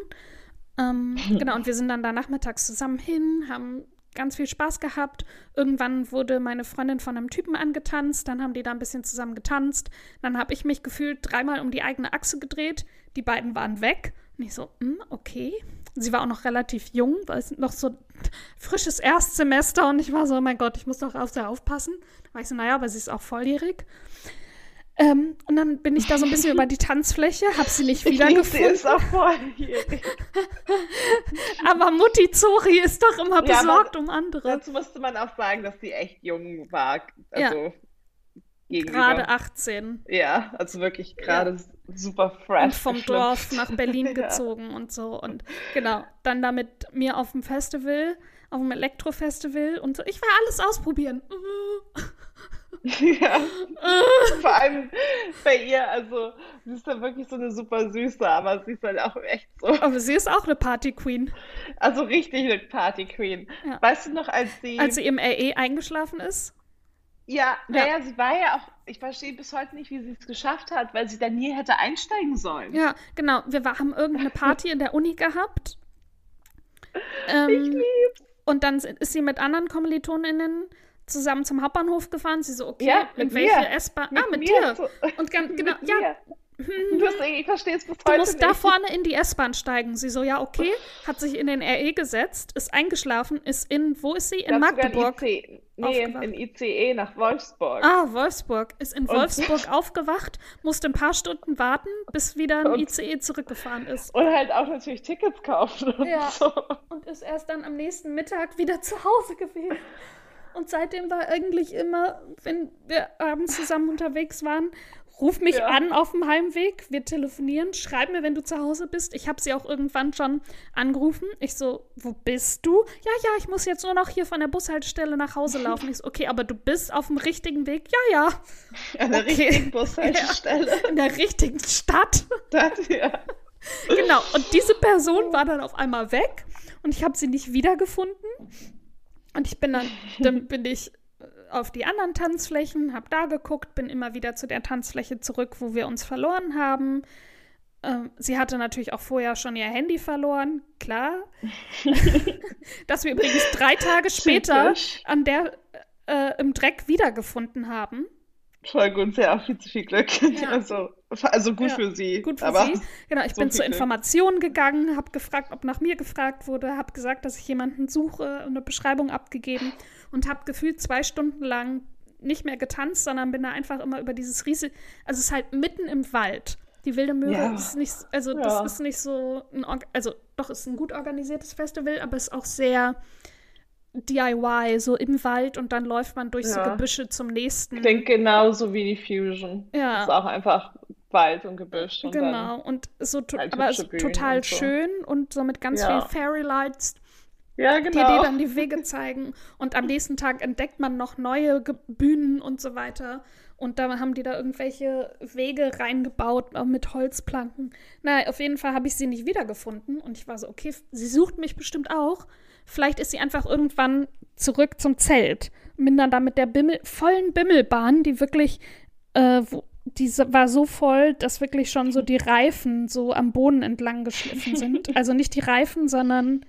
Ähm, genau, und wir sind dann da nachmittags zusammen hin, haben ganz viel Spaß gehabt. Irgendwann wurde meine Freundin von einem Typen angetanzt, dann haben die da ein bisschen zusammen getanzt. Dann habe ich mich gefühlt dreimal um die eigene Achse gedreht. Die beiden waren weg. Und ich so, hm, okay. Sie war auch noch relativ jung, weil es noch so frisches Erstsemester und ich war so, oh mein Gott, ich muss doch auf sie aufpassen. Da war ich so, naja, aber sie ist auch volljährig. Ähm, und dann bin ich da so ein bisschen über die Tanzfläche, habe sie nicht Ich liebe sie, wiedergefunden. ist auch volljährig. Aber Mutti Zori ist doch immer Ja, besorgt aber um andere. Dazu musste man auch sagen, dass sie echt jung war. Also gegenüber. Gerade 18. Ja, also wirklich gerade super fresh. Und vom geschlüpft. Dorf nach Berlin Ja. gezogen und so. Und genau, dann da mit mir auf dem Festival, auf dem Elektrofestival und so. Ich will alles ausprobieren. Ja. Vor allem bei ihr, also sie ist dann wirklich so eine super süße, aber sie ist halt auch echt so, Aber sie ist auch eine Party Queen. also richtig eine Party Queen. Ja. Weißt du noch, als sie, Als sie im RE eingeschlafen ist. Ja, Ja. naja, sie war ja auch, ich verstehe bis heute nicht, wie sie es geschafft hat, weil sie da nie hätte einsteigen sollen. Ja, genau. Wir war, haben irgendeine Party in der Uni gehabt. Ähm, Ich lieb's. Und dann ist sie mit anderen Kommilitoninnen zusammen zum Hauptbahnhof gefahren. Sie so, okay, Ja, mit welche mir. S-Bahn? Mit Ah, mit mir. dir. So- Und ganz, genau, Mit ja, Du hast, ich verstehe es bis du heute musst nicht. da vorne in die S-Bahn steigen. Sie so, ja, okay. Hat sich in den RE gesetzt, ist eingeschlafen, ist in, wo ist sie? In Magdeburg. IC, nee, aufgewacht. in ICE nach Wolfsburg. Ah, Wolfsburg. Ist in Und- Wolfsburg aufgewacht, musste ein paar Stunden warten, bis wieder ein Und- ICE zurückgefahren ist. Und halt auch natürlich Tickets kaufen und Ja. so. und ist erst dann am nächsten Mittag wieder zu Hause gewesen. Und seitdem war eigentlich immer, wenn wir abends zusammen unterwegs waren, ruf mich Ja. an auf dem Heimweg, wir telefonieren, schreib mir, wenn du zu Hause bist. Ich habe sie auch irgendwann schon angerufen. Ich so, wo bist du? Ja, ja, ich muss jetzt nur noch hier von der Bushaltestelle nach Hause laufen. Ich so, okay, aber du bist auf dem richtigen Weg? Ja, ja, An der Okay. richtigen Bushaltestelle. in der richtigen Stadt. Das, ja. Genau, und diese Person war dann auf einmal weg und ich habe sie nicht wiedergefunden. Und ich bin dann, dann bin ich auf die anderen Tanzflächen, habe da geguckt, bin immer wieder zu der Tanzfläche zurück, wo wir uns verloren haben. Ähm, sie hatte natürlich auch vorher schon ihr Handy verloren, klar. das wir übrigens drei Tage später an der äh, im Dreck wiedergefunden haben. Voll gut, auch viel zu viel Glück. Ja. Also, also gut Ja, für sie. Gut für aber sie. Genau, ich so bin zur Glück. Information gegangen, habe gefragt, ob nach mir gefragt wurde, habe gesagt, dass ich jemanden suche, eine Beschreibung abgegeben und habe gefühlt zwei Stunden lang nicht mehr getanzt, sondern bin da einfach immer über dieses riesige, also es ist halt mitten im Wald. Die Wilde Möhre Ja. ist nicht, also Ja. das ist nicht so ein, also doch ist ein gut organisiertes Festival, aber ist auch sehr DIY, so im Wald und dann läuft man durch so Ja. Gebüsche zum nächsten. Klingt genauso wie die Fusion. Ja. Ist auch einfach Wald und Gebüsch und Genau, und so to halt aber es- total und so. schön und so mit ganz Ja. viel Fairy Lights, Ja, die dir genau. dann die Wege zeigen. Und am nächsten Tag entdeckt man noch neue Ge Bühnen und so weiter. Und da haben die da irgendwelche Wege reingebaut mit Holzplanken. Naja, auf jeden Fall habe ich sie nicht wiedergefunden. Und ich war so, okay, sie sucht mich bestimmt auch. Vielleicht ist sie einfach irgendwann zurück zum Zelt. Bin dann da mit der Bimmel, vollen Bimmelbahn, die wirklich, äh, wo, die war so voll, dass wirklich schon so die Reifen so am Boden entlang geschliffen sind. Also nicht die Reifen, sondern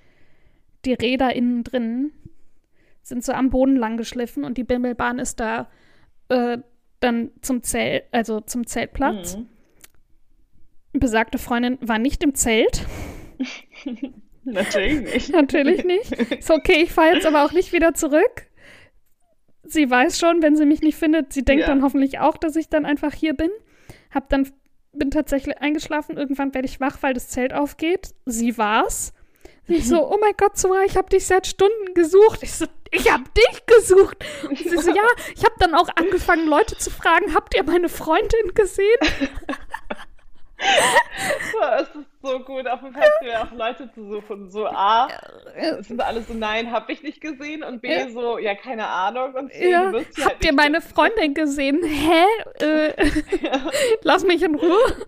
die Räder innen drin sind so am Boden lang geschliffen und die Bimmelbahn ist da äh, dann zum Zelt, also zum Zeltplatz. Mhm. Besagte Freundin war nicht im Zelt. Natürlich nicht. Natürlich nicht. Ist okay, ich fahre jetzt aber auch nicht wieder zurück. Sie weiß schon, wenn sie mich nicht findet, sie denkt Ja. dann hoffentlich auch, dass ich dann einfach hier bin. Hab dann, bin tatsächlich eingeschlafen. Irgendwann werde ich wach, weil das Zelt aufgeht. Sie war's. Sie so, oh mein Gott, Sora, ich habe dich seit Stunden gesucht. Ich so, ich habe dich gesucht. Und sie so, ja, ich habe dann auch angefangen, Leute zu fragen, habt ihr meine Freundin gesehen? Es ist so gut, auf dem Festival auch Leute zu suchen. So A, es sind alle so, nein, hab ich nicht gesehen. Und B, Ja. so, ja, keine Ahnung. Und C, Ja, sie halt habt ihr meine Freundin gesehen? Hä? Äh, lass mich in Ruhe.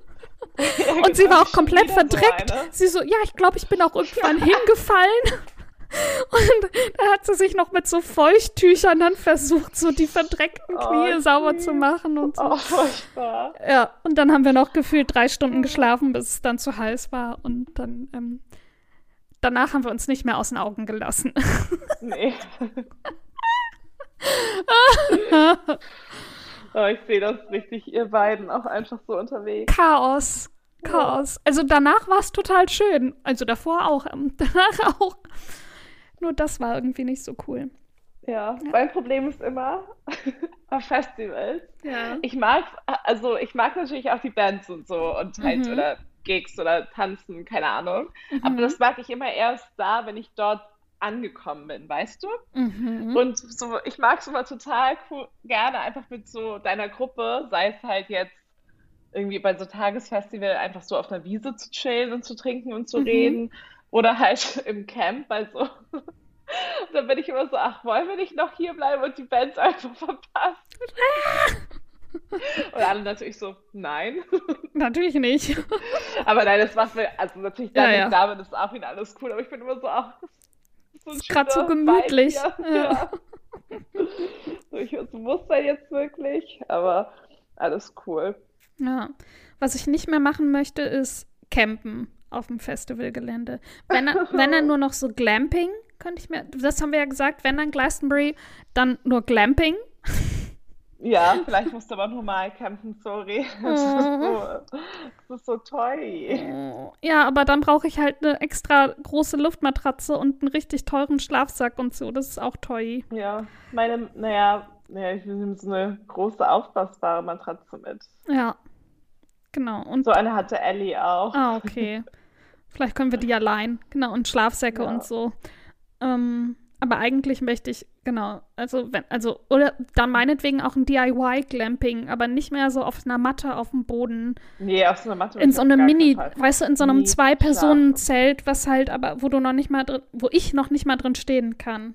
Und sie war auch komplett so verdreckt. eine. Sie so, ja, ich glaube, ich bin auch irgendwann hingefallen. Und da hat sie sich noch mit so Feuchttüchern dann versucht, so die verdreckten Oh, Knie sauber süß. zu machen und so. Oh, furchtbar. Ja, und dann haben wir noch gefühlt drei Stunden geschlafen, bis es dann zu heiß war. Und dann, ähm, danach haben wir uns nicht mehr aus den Augen gelassen. Nee. oh, ich sehe das richtig, ihr beiden auch einfach so unterwegs. Chaos. Chaos. Also danach war es total schön. Also davor auch. ähm, Danach auch. Nur das war irgendwie nicht so cool. Ja, mein Problem ist immer auf Festivals. Ja. Ich mag, also ich mag natürlich auch die Bands und so und halt Mhm. oder Gigs oder Tanzen, keine Ahnung. Mhm. Aber das mag ich immer erst da, wenn ich dort angekommen bin, weißt du? Mhm. Und so, ich mag es immer total cool, gerne einfach mit so deiner Gruppe, sei es halt jetzt irgendwie bei so Tagesfestival einfach so auf einer Wiese zu chillen und zu trinken und zu Mhm. reden oder halt im Camp bei so. Da bin ich immer so, ach, wollen wir nicht noch hier bleiben und die Bands einfach verpassen? Und alle natürlich so, nein. Natürlich nicht. Aber nein, das macht mir, also natürlich Ja, dann ja. nicht damit ist auch wieder alles cool, aber ich bin immer so, ach, so ein Ist grad so gemütlich. Vibe. Ja. Ja. So, ich muss da jetzt wirklich, aber alles cool. Ja. Was ich nicht mehr machen möchte, ist campen auf dem Festivalgelände. Wenn wenn dann nur noch so Glamping, könnte ich mir, das haben wir ja gesagt, wenn dann Glastonbury, dann nur Glamping. Ja, vielleicht musst du aber normal campen, sorry. Das ist Oh. so, das ist so toll. Ja, aber dann brauche ich halt eine extra große Luftmatratze und einen richtig teuren Schlafsack und so. Das ist auch teuer. Ja, meine, naja, naja, ich nehme so eine große aufblasbare Matratze mit. Ja. Genau. Und So eine hatte Ellie auch. Ah, okay. Vielleicht können wir die allein. Genau, und Schlafsäcke Ja. und so. Ähm, aber eigentlich möchte ich, genau, also wenn, also, oder dann meinetwegen auch ein DIY-Glamping, aber nicht mehr so auf einer Matte auf dem Boden. Nee, auf so einer Matte In so einem Mini, weißt du, in so einem Zwei-Personen-Zelt, was halt, aber wo du noch nicht mal drin, wo ich noch nicht mal drin stehen kann.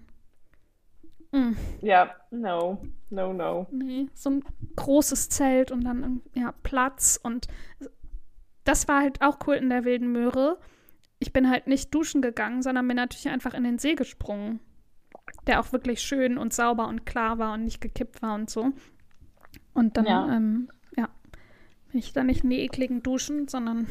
Mm, Ja, no, no, no. nee, so ein großes Zelt und dann, ja, Platz und das war halt auch cool in der Wilden Möhre. Ich bin halt nicht duschen gegangen, sondern bin natürlich einfach in den See gesprungen. Der auch wirklich schön und sauber und klar war und nicht gekippt war und so. Und dann, Ja. ähm, ja, bin ich dann nicht in die ekligen Duschen, sondern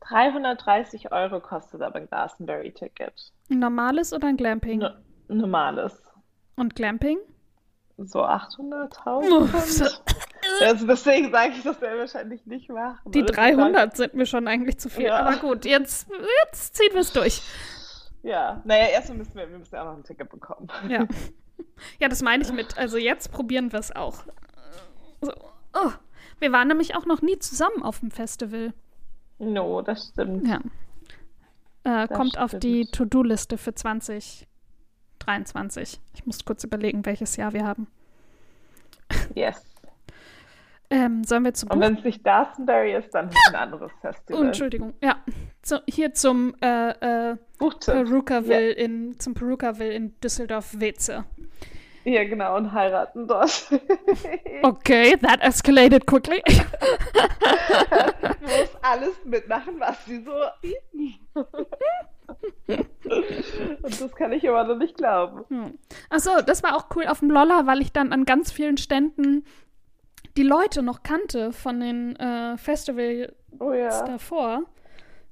330 Euro kostet aber ein Glastonbury-Ticket. ein normales oder ein Glamping? No normales. Und Glamping? so 800.000. also deswegen sage ich, das wir wahrscheinlich nicht machen. Die 300 sind mir schon eigentlich zu viel. Ja. Aber gut, jetzt, jetzt ziehen wir es durch. Ja, naja, erstmal müssen wir, wir müssen auch noch ein Ticket bekommen. Ja. Ja, das meine ich mit. Also jetzt probieren wir es auch. So. Oh. Wir waren nämlich auch noch nie zusammen auf dem Festival. No, das stimmt. Ja. Äh, kommt stimmt. auf die To-Do-Liste für 2023. Ich muss kurz überlegen, welches Jahr wir haben. Yes. Ähm, sollen wir zum Und wenn es nicht Glastonbury ist, dann ist ein anderes Festival. Oh, Entschuldigung, ja. So, hier zum äh, äh, Perukaville yeah. in zum Perukaville in Düsseldorf-Weze. Ja, genau, und heiraten dort. okay, that escalated quickly. du musst alles mitmachen, was sie so bieten. und das kann ich immer noch nicht glauben. Hm. Achso, das war auch cool auf dem Lolla, weil ich dann an ganz vielen Ständen die Leute noch kannte von den äh, Festivals oh, ja. davor.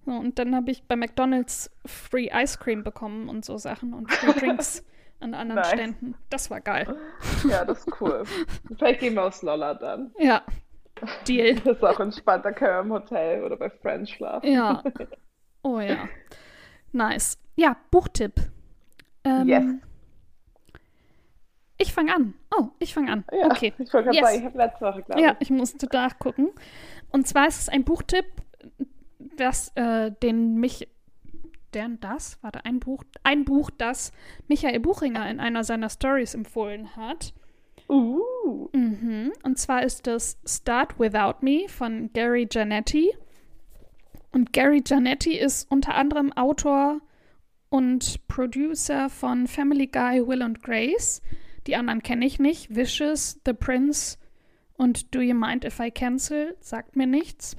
So, und dann habe ich bei McDonalds Free Ice Cream bekommen und so Sachen und Free Drinks an anderen nice. Ständen. Das war geil. Ja, das ist cool. Vielleicht gehen wir aus Lolla dann. Ja. Deal. Das ist auch entspannter können wir im Hotel oder bei Friends schlafen. Ja. Oh ja. Nice. Ja, Buchtipp. Ähm, yes. Ich fange an. Oh, ich fange an. Ja, okay. Ich wollte gerade yes. sagen, ich habe letzte Woche, glaube ich. Ja, ich musste nachgucken. Und zwar ist es ein Buchtipp, das, äh, den mich, deren das, warte, ein Buch, ein Buch, das Michael Buchinger in einer seiner Stories empfohlen hat. Uh. Mhm. Und zwar ist das Start Without Me von Gary Giannetti. Und Gary Giannetti ist unter anderem Autor und Producer von Family Guy, Will and Grace. Die anderen kenne ich nicht. Vicious, The Prince und Do You Mind If I Cancel sagt mir nichts.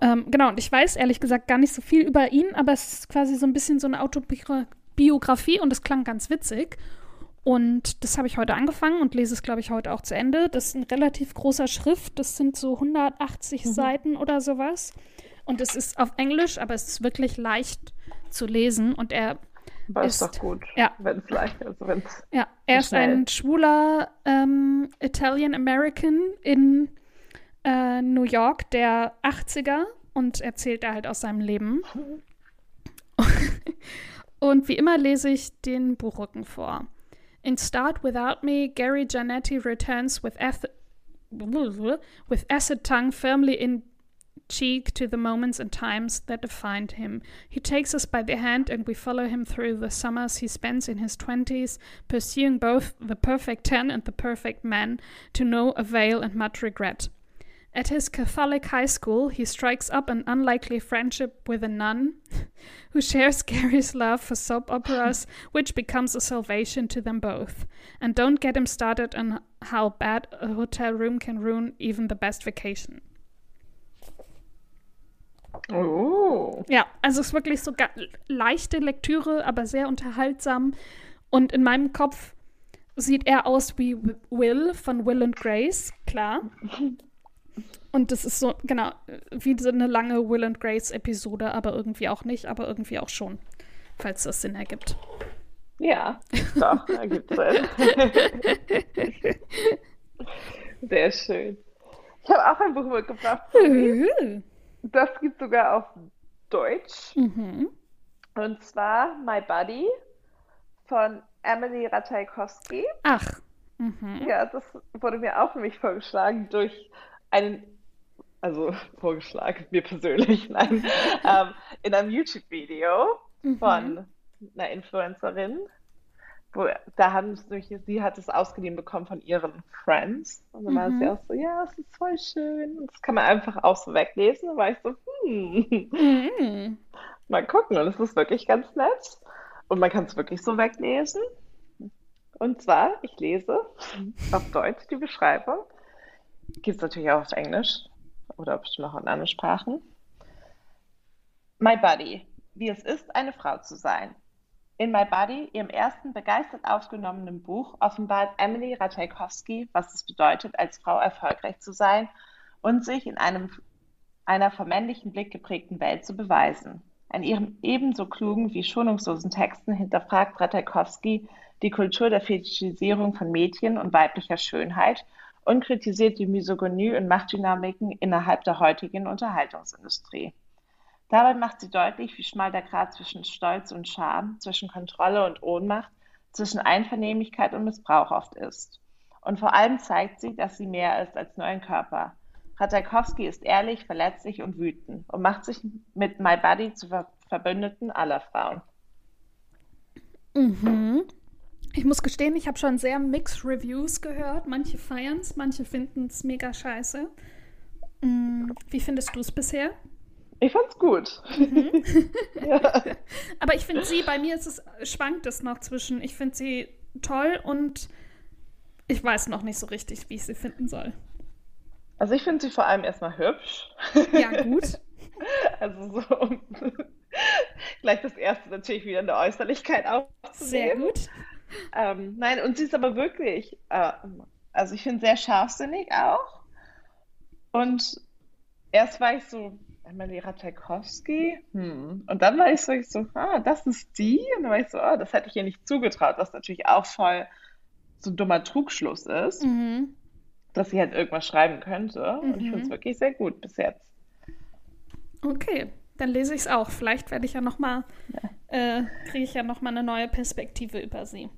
Ähm, genau, und ich weiß ehrlich gesagt gar nicht so viel über ihn, aber es ist quasi so ein bisschen so eine Autobiografie und es klang ganz witzig. Und das habe ich heute angefangen und lese es, glaube ich, heute auch zu Ende. Das ist ein relativ großer Schrift. Das sind so 180 mhm. Seiten oder sowas. Und es ist auf Englisch, aber es ist wirklich leicht zu lesen. Und er aber ist, ist doch gut, ja. wenn es leicht ist. Wenn's ja, er ist ein schwuler ähm, Italian American in äh, New York der 80er und erzählt er halt aus seinem Leben. und wie immer lese ich den Buchrücken vor. In Start Without Me, Gary Giannetti returns with, with acid tongue firmly in cheek to the moments and times that defined him. He takes us by the hand and we follow him through the summers he spends in his twenties, pursuing both the perfect ten and the perfect man, to no avail and much regret. At his Catholic high school, he strikes up an unlikely friendship with a nun who shares Gary's love for soap operas, which becomes a salvation to them both. And don't get him started on how bad a hotel room can ruin even the best vacation. Oh. Ja, also es ist wirklich so leichte Lektüre, aber sehr unterhaltsam. Und in meinem Kopf sieht er aus wie Will von Will and Grace, klar. Und das ist so, genau, wie so eine lange Will and Grace-Episode, aber irgendwie auch nicht, aber irgendwie auch schon, falls das Sinn ergibt. Ja, doch, ergibt Sinn. Sehr schön. Ich habe auch ein Buch mitgebracht. Das gibt sogar auf Deutsch. Mhm. Und zwar My Buddy von Emily Ratajkowski. Ach. Mhm. Ja, das wurde mir auch für mich vorgeschlagen durch einen, also vorgeschlagen, mir persönlich, nein, ähm, in einem YouTube-Video mhm. von einer Influencerin, wo, da haben sie, sie hat es ausgeliehen bekommen von ihren Friends. Und dann mhm. war sie auch so, ja, es ist voll schön. Das kann man einfach auch so weglesen. Und war ich so, hm, mhm. mal gucken. Und es ist wirklich ganz nett. Und man kann es wirklich so weglesen. Und zwar, ich lese auf Deutsch die Beschreibung. Gibt es natürlich auch auf Englisch oder bestimmt auch in anderen Sprachen. My Buddy, wie es ist, eine Frau zu sein. In My Body, ihrem ersten begeistert aufgenommenen Buch, offenbart Emily Ratajkowski, was es bedeutet, als Frau erfolgreich zu sein und sich in einem, einer vom männlichen Blick geprägten Welt zu beweisen. An ihren ebenso klugen wie schonungslosen Texten hinterfragt Ratajkowski die Kultur der Fetischisierung von Mädchen und weiblicher Schönheit und kritisiert die Misogynie und Machtdynamiken innerhalb der heutigen Unterhaltungsindustrie. Dabei macht sie deutlich, wie schmal der Grad zwischen Stolz und Scham, zwischen Kontrolle und Ohnmacht, zwischen Einvernehmlichkeit und Missbrauch oft ist. Und vor allem zeigt sie, dass sie mehr ist als nur ein Körper. Ratajkowski ist ehrlich, verletzlich und wütend und macht sich mit My Buddy zu Ver Verbündeten aller Frauen. Mhm. Ich muss gestehen, ich habe schon sehr mixed Reviews gehört. Manche feiern es, manche finden es mega scheiße. Mm, wie findest du es bisher? Ich fand's gut. Mhm. ja. Aber ich finde sie, bei mir ist es, schwankt es noch zwischen, ich finde sie toll und ich weiß noch nicht so richtig, wie ich sie finden soll. Also ich finde sie vor allem erstmal hübsch. Ja, gut. also so, gleich das erste natürlich wieder eine Äußerlichkeit aufzunehmen. Sehr gut. Ähm, nein, und sie ist aber wirklich, äh, also ich finde sehr scharfsinnig auch. Und erst war ich so, Emily Ratajkowski, hm. Und dann war ich so, ich so, ah, das ist die. Und dann war ich so, oh, das hätte ich ihr nicht zugetraut, was natürlich auch voll so ein dummer Trugschluss ist, mhm. dass sie halt irgendwas schreiben könnte. Mhm. Und ich finde es mhm. wirklich sehr gut bis jetzt. Okay, dann lese ich es auch. Vielleicht werde ich ja noch mal, ja. äh, kriege ich ja noch mal eine neue Perspektive über sie.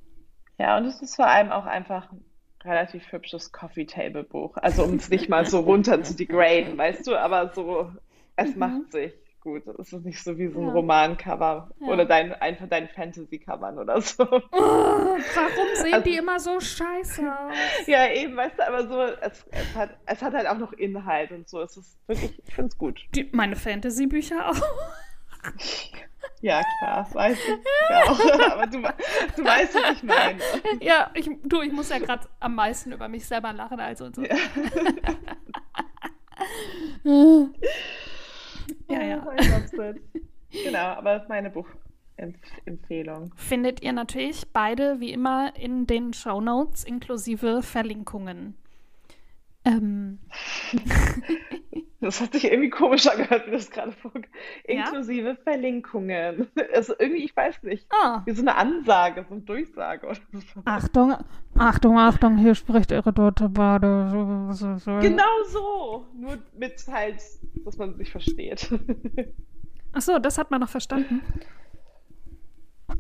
Ja, und es ist vor allem auch einfach ein relativ hübsches Coffee-Table-Buch. Also um es nicht mal so runter zu degraden, weißt du, aber so, es mhm. macht sich gut. Es ist nicht so wie so ein ja. Romancover ja. oder dein, ein von deinen Fantasy-Covern oder so. Oh, warum sehen also, die immer so scheiße aus? Ja, eben, weißt du, aber so, es, es, hat, es hat halt auch noch Inhalt und so. Es ist wirklich, ich finde es gut. Die, meine Fantasy-Bücher auch. Ja, klar, das weiß ich. Aber du, du weißt, was ich meine. Ja, ich, du, ich muss ja gerade am meisten über mich selber lachen, also und so. Ja. ja, ja. Oh, genau, aber das ist meine Buchempfehlung. Findet ihr natürlich beide wie immer in den Show Notes inklusive Verlinkungen. Ähm. Das hat sich irgendwie komisch angehört, wie das gerade vorgeht. Inklusive ja? Verlinkungen. Also irgendwie, ich weiß nicht. Ah. Wie so eine Ansage, so eine Durchsage oder so. Achtung, Achtung, Achtung, hier spricht ihre Dorte Bade. Genau so. Nur mit halt, dass man sich versteht. Ach so, das hat man noch verstanden.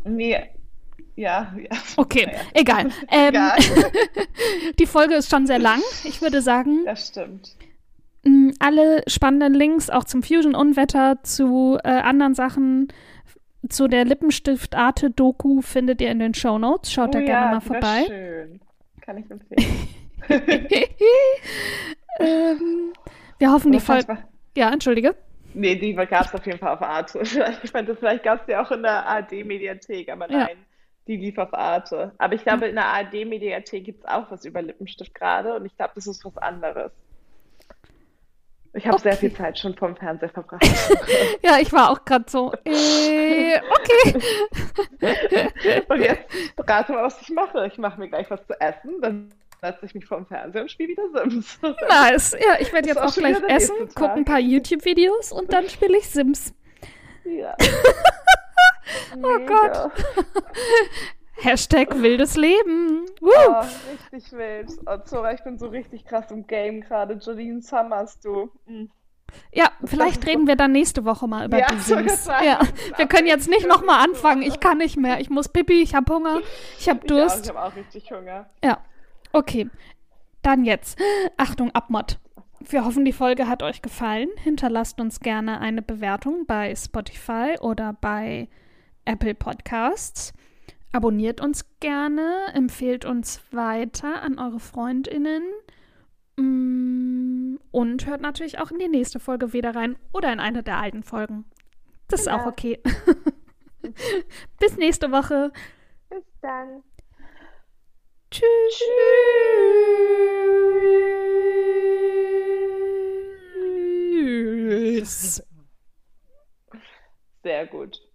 Nee, ja, ja. Okay, naja. egal. Ähm, egal. die Folge ist schon sehr lang. Ich würde sagen. Das stimmt. Mm, alle spannenden Links auch zum Fusion-Unwetter, zu äh, anderen Sachen, zu der Lippenstift-Arte-Doku findet ihr in den Show Notes. Schaut oh, da gerne mal vorbei. Schön. Kann ich empfehlen. ähm, wir hoffen, die Folge. Ja, entschuldige. Nee, die gab es auf jeden Fall auf Arte. Ich fand, das vielleicht gab es ja auch in der ARD-Mediathek, aber nein. Die lief auf Arte. Aber ich glaube, in der ARD-Mediathek gibt es auch was über Lippenstift gerade und ich glaube, das ist was anderes. Ich habe okay. sehr viel Zeit schon vom Fernseher verbracht. ja, ich war auch gerade so, äh, okay. und jetzt rate mal, was ich mache. Ich mache mir gleich was zu essen, dann setze ich mich vor dem Fernseher und spiele wieder Sims. Nice. Ja, ich werde jetzt auch, auch gleich essen, gucke ein paar YouTube-Videos und dann spiele ich Sims. Ja. Oh Gott. Hashtag wildes Leben. Woo. Oh, richtig wild. Oh, Zora, ich bin so richtig krass im Game gerade. Jolene Summers, du. Mhm. Ja, vielleicht reden wir dann nächste Woche mal über ja, die Sims. Ja, wir können jetzt nicht nochmal anfangen. Ich kann nicht mehr. Ich muss pipi, ich habe Hunger, ich habe Durst. Ja, ich habe auch richtig Hunger. Ja, okay. Dann jetzt. Achtung, Abmod. Wir hoffen, die Folge hat euch gefallen. Hinterlasst uns gerne eine Bewertung bei Spotify oder bei Apple Podcasts. Abonniert uns gerne, empfehlt uns weiter an eure Freundinnen mm, und hört natürlich auch in die nächste Folge wieder rein oder in eine der alten Folgen. Das ist auch okay. Bis nächste Woche. Bis dann. Tschüss. Tschüss. Sehr gut.